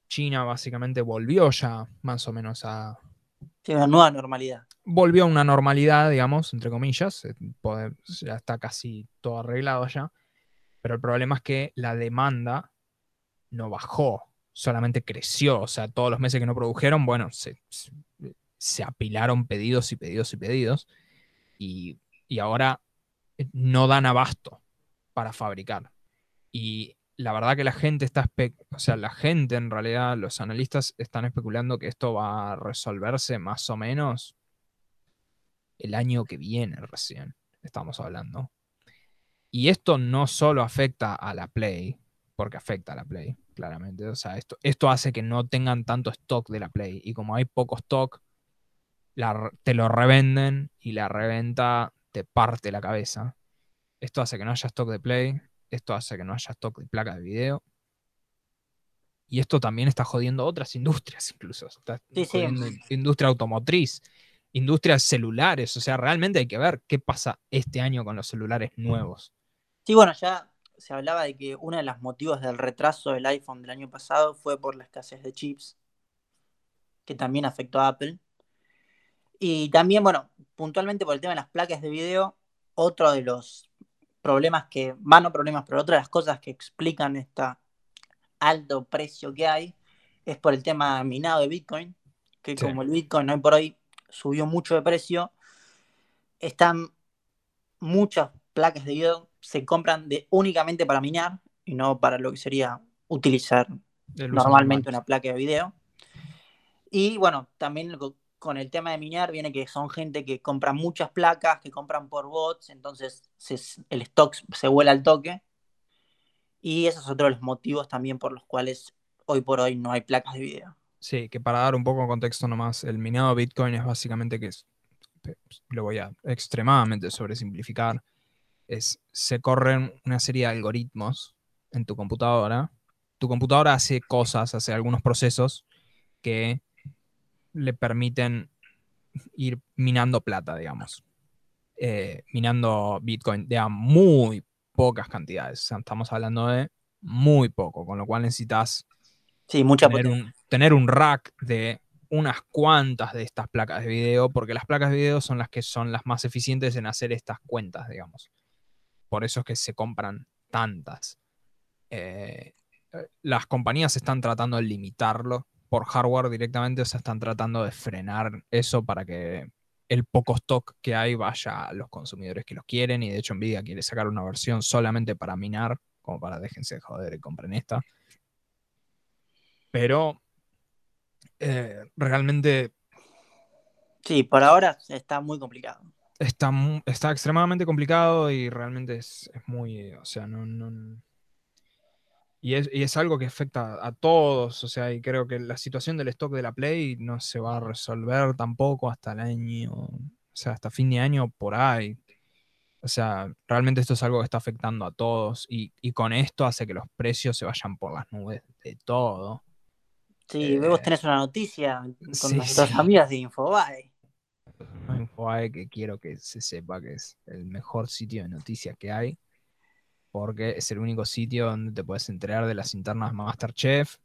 B: China básicamente volvió ya más o menos a...
A: Sí, una nueva normalidad.
B: Volvió a una normalidad, digamos, entre comillas, ya está casi todo arreglado ya, pero el problema es que la demanda no bajó, solamente creció. O sea, todos los meses que no produjeron, bueno, se, apilaron pedidos y pedidos y pedidos. Y, y ahora eh, no dan abasto para fabricar. Y la verdad que la gente está, o sea, la gente en realidad, los analistas están especulando que esto va a resolverse más o menos el año que viene recién, estamos hablando. Y esto no solo afecta a la Play, porque afecta a la Play, claramente. O sea, esto, esto hace que no tengan tanto stock de la Play. Y como hay poco stock, la te lo revenden y la reventa te parte la cabeza. Esto hace que no haya stock de Play, esto hace que no haya stock de placa de video. Y esto también está jodiendo otras industrias incluso. Está
A: Sí, sí.
B: jodiendo industria automotriz, industrias celulares. O sea, realmente hay que ver qué pasa este año con los celulares nuevos.
A: Sí, bueno, ya se hablaba de que uno de los motivos del retraso del iPhone del año pasado fue por la escasez de chips, que también afectó a Apple. Y también, bueno, puntualmente por el tema de las placas de video, otro de los problemas que, van no problemas, pero otra de las cosas que explican este alto precio que hay es por el tema minado de Bitcoin, que
B: Sí.
A: como el Bitcoin hoy por hoy subió mucho de precio, están muchas placas de video se compran de, únicamente para minar y no para lo que sería utilizar normalmente
B: normal.
A: una placa de video. Y bueno, también con el tema de minar viene que son gente que compra muchas placas, que compran por bots, entonces se- el stock se vuela al toque. Y ese es otro de los motivos también por los cuales hoy por hoy no hay placas de video.
B: Sí, que para dar un poco de contexto nomás, el minado de Bitcoin es básicamente que es, lo voy a extremadamente sobresimplificar, es se corren una serie de algoritmos en tu computadora. Tu computadora hace cosas, hace algunos procesos que le permiten ir minando plata, digamos. Eh, minando Bitcoin de a muy pocas cantidades. O sea, estamos hablando de muy poco, con lo cual necesitas
A: Sí, mucha
B: tener
A: potencia.
B: un, tener un rack de unas cuantas de estas placas de video, porque las placas de video son las que son las más eficientes en hacer estas cuentas, digamos. Por eso es que se compran tantas. Eh, eh, las compañías están tratando de limitarlo por hardware directamente, o sea, están tratando de frenar eso para que el poco stock que hay vaya a los consumidores que los quieren. Y de hecho, Nvidia quiere sacar una versión solamente para minar, como para déjense de joder y compren esta. Pero eh, realmente
A: Sí, por ahora está muy complicado.
B: Está, está extremadamente complicado y realmente es, es muy, o sea, no, no- y es, y es algo que afecta a todos, o sea, y creo que la situación del stock de la Play no se va a resolver tampoco hasta el año, o sea, hasta fin de año por ahí. O sea, realmente esto es algo que está afectando a todos y, y con esto hace que los precios se vayan por las nubes de todo.
A: Sí,
B: Eh,
A: vos tenés una noticia con
B: sí,
A: nuestras
B: sí.
A: amigas de Infobae.
B: Infobae que quiero que se sepa que es el mejor sitio de noticias que hay, porque es el único sitio donde te puedes enterar de las internas Masterchef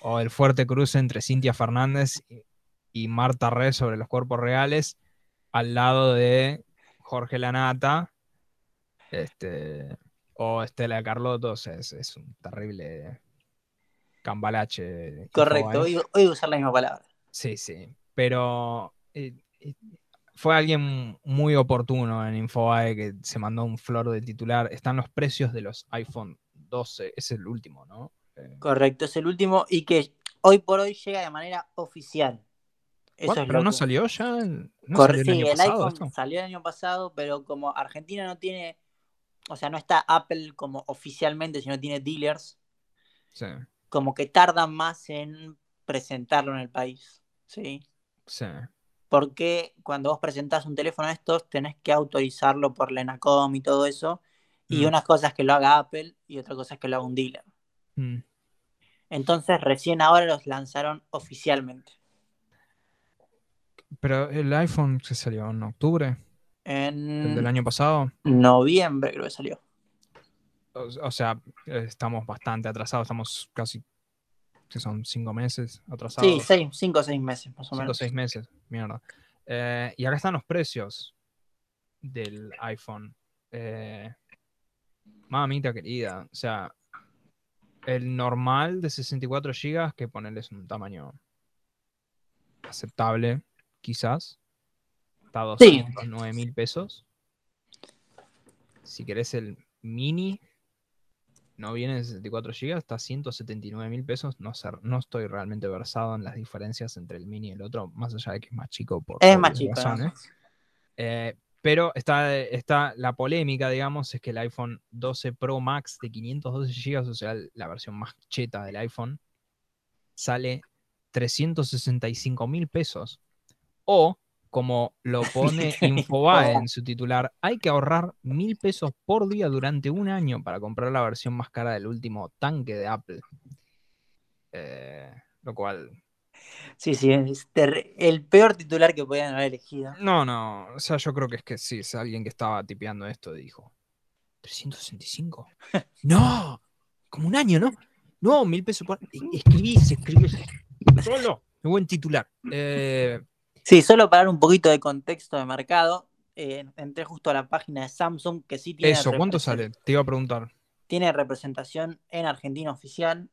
B: o el fuerte cruce entre Cintia Fernández y, Marta Re sobre los cuerpos reales, al lado de Jorge Lanata este, o Estela Carlotto, o sea, es, es un terrible cambalache.
A: Correcto, hoy, hoy usar la misma palabra.
B: Sí, sí, pero eh, fue alguien muy oportuno en Infobae que se mandó un flor de titular. Están los precios de los iPhone 12, es el último, ¿no? Eh,
A: Correcto, es el último y que hoy por hoy llega de manera oficial. Eso es
B: ¿Pero no
A: que-
B: salió ya? ¿No
A: Corre-
B: salió el
A: sí,
B: año
A: el
B: pasado
A: iPhone
B: esto?
A: salió el año pasado, pero como Argentina no tiene, o sea, no está Apple como oficialmente, sino tiene dealers,
B: Sí,
A: como que tardan más en presentarlo en el país, ¿sí?
B: sí.
A: Porque cuando vos presentás un teléfono de estos, tenés que autorizarlo por la ENACOM y todo eso, y
B: Mm.
A: una cosa es que lo haga Apple y otra cosa es que lo haga un dealer.
B: Mm.
A: Entonces, recién ahora los lanzaron oficialmente.
B: Pero el iPhone se salió en octubre, el del
A: En
B: año pasado.
A: noviembre creo que salió.
B: O, o sea, estamos bastante atrasados, estamos casi, que son cinco meses atrasados.
A: Sí, seis, cinco o seis meses más o
B: Cinco o
A: menos.
B: seis meses, mierda. Eh, y acá están los precios del iPhone. Eh, mamita querida, o sea, el normal de 64 GB, que ponerles un tamaño aceptable, quizás, está a
A: Sí.
B: 209 mil pesos. Si querés el mini, no viene de 64 GB, está a 179 mil pesos. No, sé, no estoy realmente versado en las diferencias entre el mini y el otro, más allá de que es más chico por
A: Es más chico.
B: razones. Eh, pero está, está la polémica, digamos, es que el iPhone 12 Pro Max de 512 GB, o sea, la versión más cheta del iPhone, sale 365 mil pesos. O, como lo pone Infobae en su titular, hay que ahorrar mil pesos por día durante un año para comprar la versión más cara del último tanque de Apple. Eh, lo cual
A: Sí, sí, es el peor titular que podían haber elegido.
B: No, no, o sea, yo creo que es que sí, es alguien que estaba tipeando esto y dijo, ¿365? no, como un año, ¿no? No, mil pesos por... Escribís, escribís. Solo. Qué buen titular. Eh,
A: Sí, solo para dar un poquito de contexto de mercado, eh, entré justo a la página de Samsung que sí tiene,
B: eso, ¿cuánto sale? Te iba a preguntar.
A: tiene representación en Argentina oficial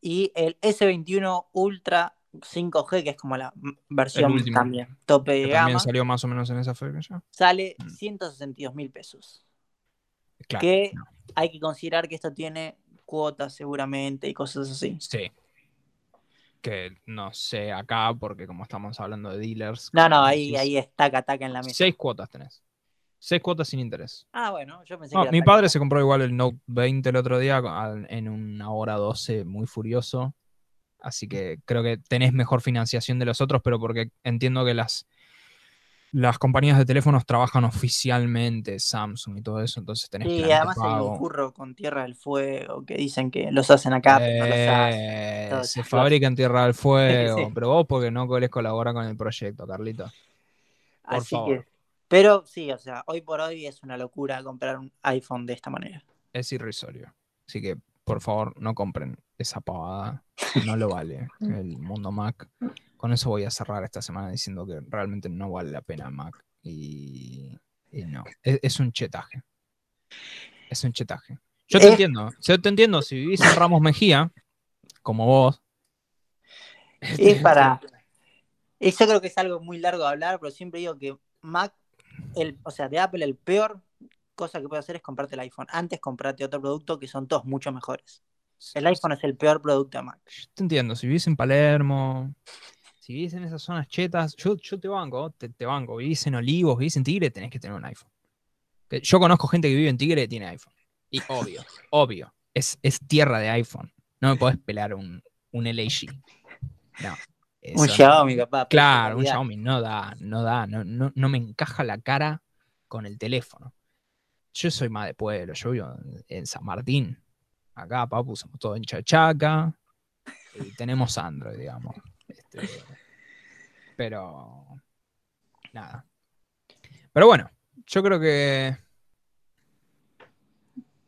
A: y el S21 Ultra 5G, que es como la versión también tope de gama,
B: también salió más o menos en esa fecha.
A: sale
B: Mm.
A: 162 mil pesos.
B: Claro.
A: Que
B: no.
A: hay que considerar que esto tiene cuotas seguramente y cosas así.
B: Sí. Que no sé acá, porque como estamos hablando de dealers.
A: No, no, ahí,
B: decís,
A: ahí está taca en la mesa.
B: Seis cuotas tenés. Seis cuotas sin interés.
A: Ah, bueno, yo pensé
B: No,
A: que
B: mi padre se compró igual el Note 20 el otro día en una hora 12 muy furioso. Así que creo que tenés mejor financiación de los otros, pero porque entiendo que las, las compañías de teléfonos trabajan oficialmente, Samsung y todo eso, entonces tenés
A: Sí,
B: plan de
A: además hay un curro con Tierra del Fuego que dicen que los hacen acá, pero no los hacen.
B: Eh, se fabrica en Tierra del Fuego,
A: Sí.
B: pero vos porque no querés colaborar con el proyecto, Carlito. Por
A: Así
B: favor.
A: que, pero sí, o sea, hoy por hoy es una locura comprar un iPhone de esta manera.
B: Es irrisorio. Así que, por favor, no compren esa pavada. No lo vale el mundo Mac. Con eso voy a cerrar esta semana diciendo que realmente no vale la pena Mac. Y, y no. Es, es un chetaje. Es un chetaje. Yo te
A: Es-
B: entiendo. Yo te entiendo. Si vivís en Ramos Mejía, como vos.
A: Es para. y Yo creo que es algo muy largo de hablar, pero siempre digo que Mac, el, o sea, de Apple, el peor cosa que puede hacer es comprarte el iPhone. Antes comprarte otro producto que son todos mucho mejores. El iPhone es el peor producto de Mac.
B: Yo te entiendo, si vivís en Palermo, si vivís en esas zonas chetas, yo, yo te banco, te, te banco, vivís en Olivos, vivís en Tigre, tenés que tener un iPhone. Yo conozco gente que vive en Tigre y tiene iPhone. Y obvio, obvio, es, es tierra de iPhone. No me podés pelar un, un LG. No.
A: Un
B: eso.
A: Xiaomi, capaz.
B: Claro, un. Xiaomi no da, no da, no, no, no me encaja la cara con el teléfono. Yo soy más de pueblo, yo vivo en- en San Martín. Acá, papu, somos todos en Chachaca. Y tenemos Android, digamos. Este, pero. Nada. Pero bueno, yo creo que.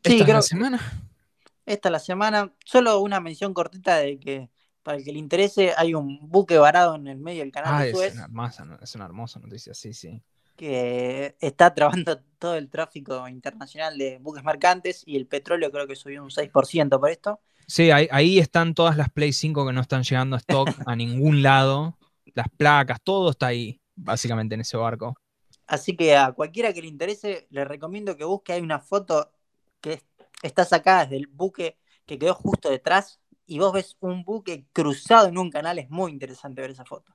A: Sí,
B: esta es
A: creo
B: la
A: que-
B: semana.
A: Esta es la semana, solo una mención cortita de que para el que le interese hay un buque varado en el medio del canal
B: Ah,
A: de
B: es
A: Suez
B: una, hermosa, no- es una hermosa noticia, sí, sí.
A: que está trabando todo el tráfico internacional de buques mercantes y el petróleo creo que subió un 6% por esto.
B: Sí, ahí, ahí están todas las Play 5 que no están llegando a stock a ningún lado. Las placas, todo está ahí, básicamente, en ese barco.
A: Así que a cualquiera que le interese, le recomiendo que busque. Hay una foto que es- está sacada desde el buque que quedó justo detrás y vos ves un buque cruzado en un canal. Es muy interesante ver esa foto.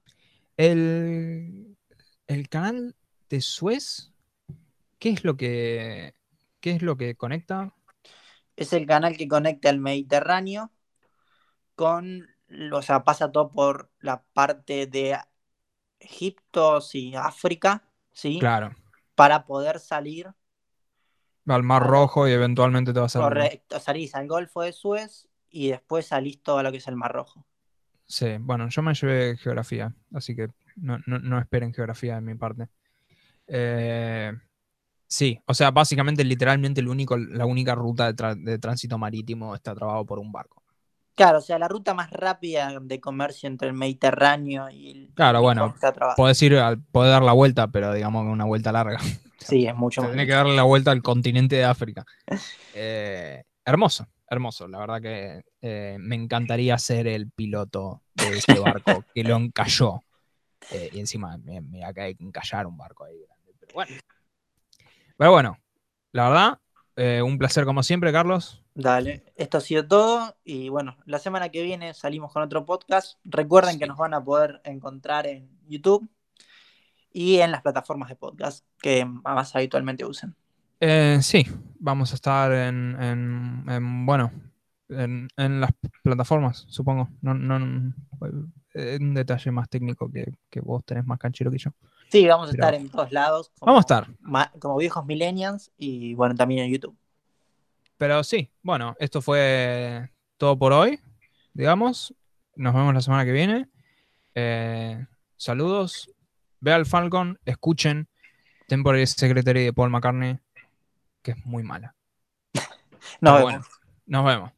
B: El, el canal de Suez, ¿qué es lo que, qué es lo que conecta?
A: Es el canal que conecta el Mediterráneo con, o sea, pasa todo por la parte de Egipto, sí, África, ¿sí?
B: Claro,
A: Para poder salir,
B: al Mar Rojo y eventualmente te vas a...
A: correcto, salís al Golfo de Suez y después salís todo a lo que es el Mar Rojo.
B: Sí, bueno, yo me llevé geografía, así que no, no- no esperen geografía de mi parte. Eh, sí, o sea, básicamente, literalmente, el único, la única ruta de, tra- de tránsito marítimo está trabado por un barco.
A: Claro, o sea, la ruta más rápida de comercio entre el Mediterráneo y el.
B: Claro, bueno. Podés ir, podés dar la vuelta, pero digamos que una vuelta larga.
A: Sí, es mucho más.
B: Tenés que darle la vuelta al continente de África. Eh, hermoso, hermoso. La verdad que eh, me encantaría ser el piloto de ese barco que lo encalló. Eh, y encima me acá hay que encallar un barco ahí grande. Pero bueno. Pero bueno, la verdad, eh, un placer como siempre, Carlos.
A: Dale, esto ha sido todo. Y bueno, la semana que viene salimos con otro podcast. Recuerden que nos van a poder encontrar en YouTube y en las plataformas de podcast que más habitualmente usen.
B: Eh, sí, vamos a estar en, en- en, bueno, en, en las plataformas, supongo. No, no, eh, un detalle más técnico que, que vos tenés más canchero que yo.
A: Sí, vamos a
B: Pero-
A: estar en todos lados. como-
B: Vamos a estar.
A: Como viejos millennials y bueno, también en YouTube.
B: Pero sí, bueno, esto fue todo por hoy, digamos. Nos vemos la semana que viene. Eh, saludos. Ve al Falcon, escuchen Temporary Secretary de Paul McCartney, que es muy mala.
A: Nos vemos.
B: bueno, nos vemos.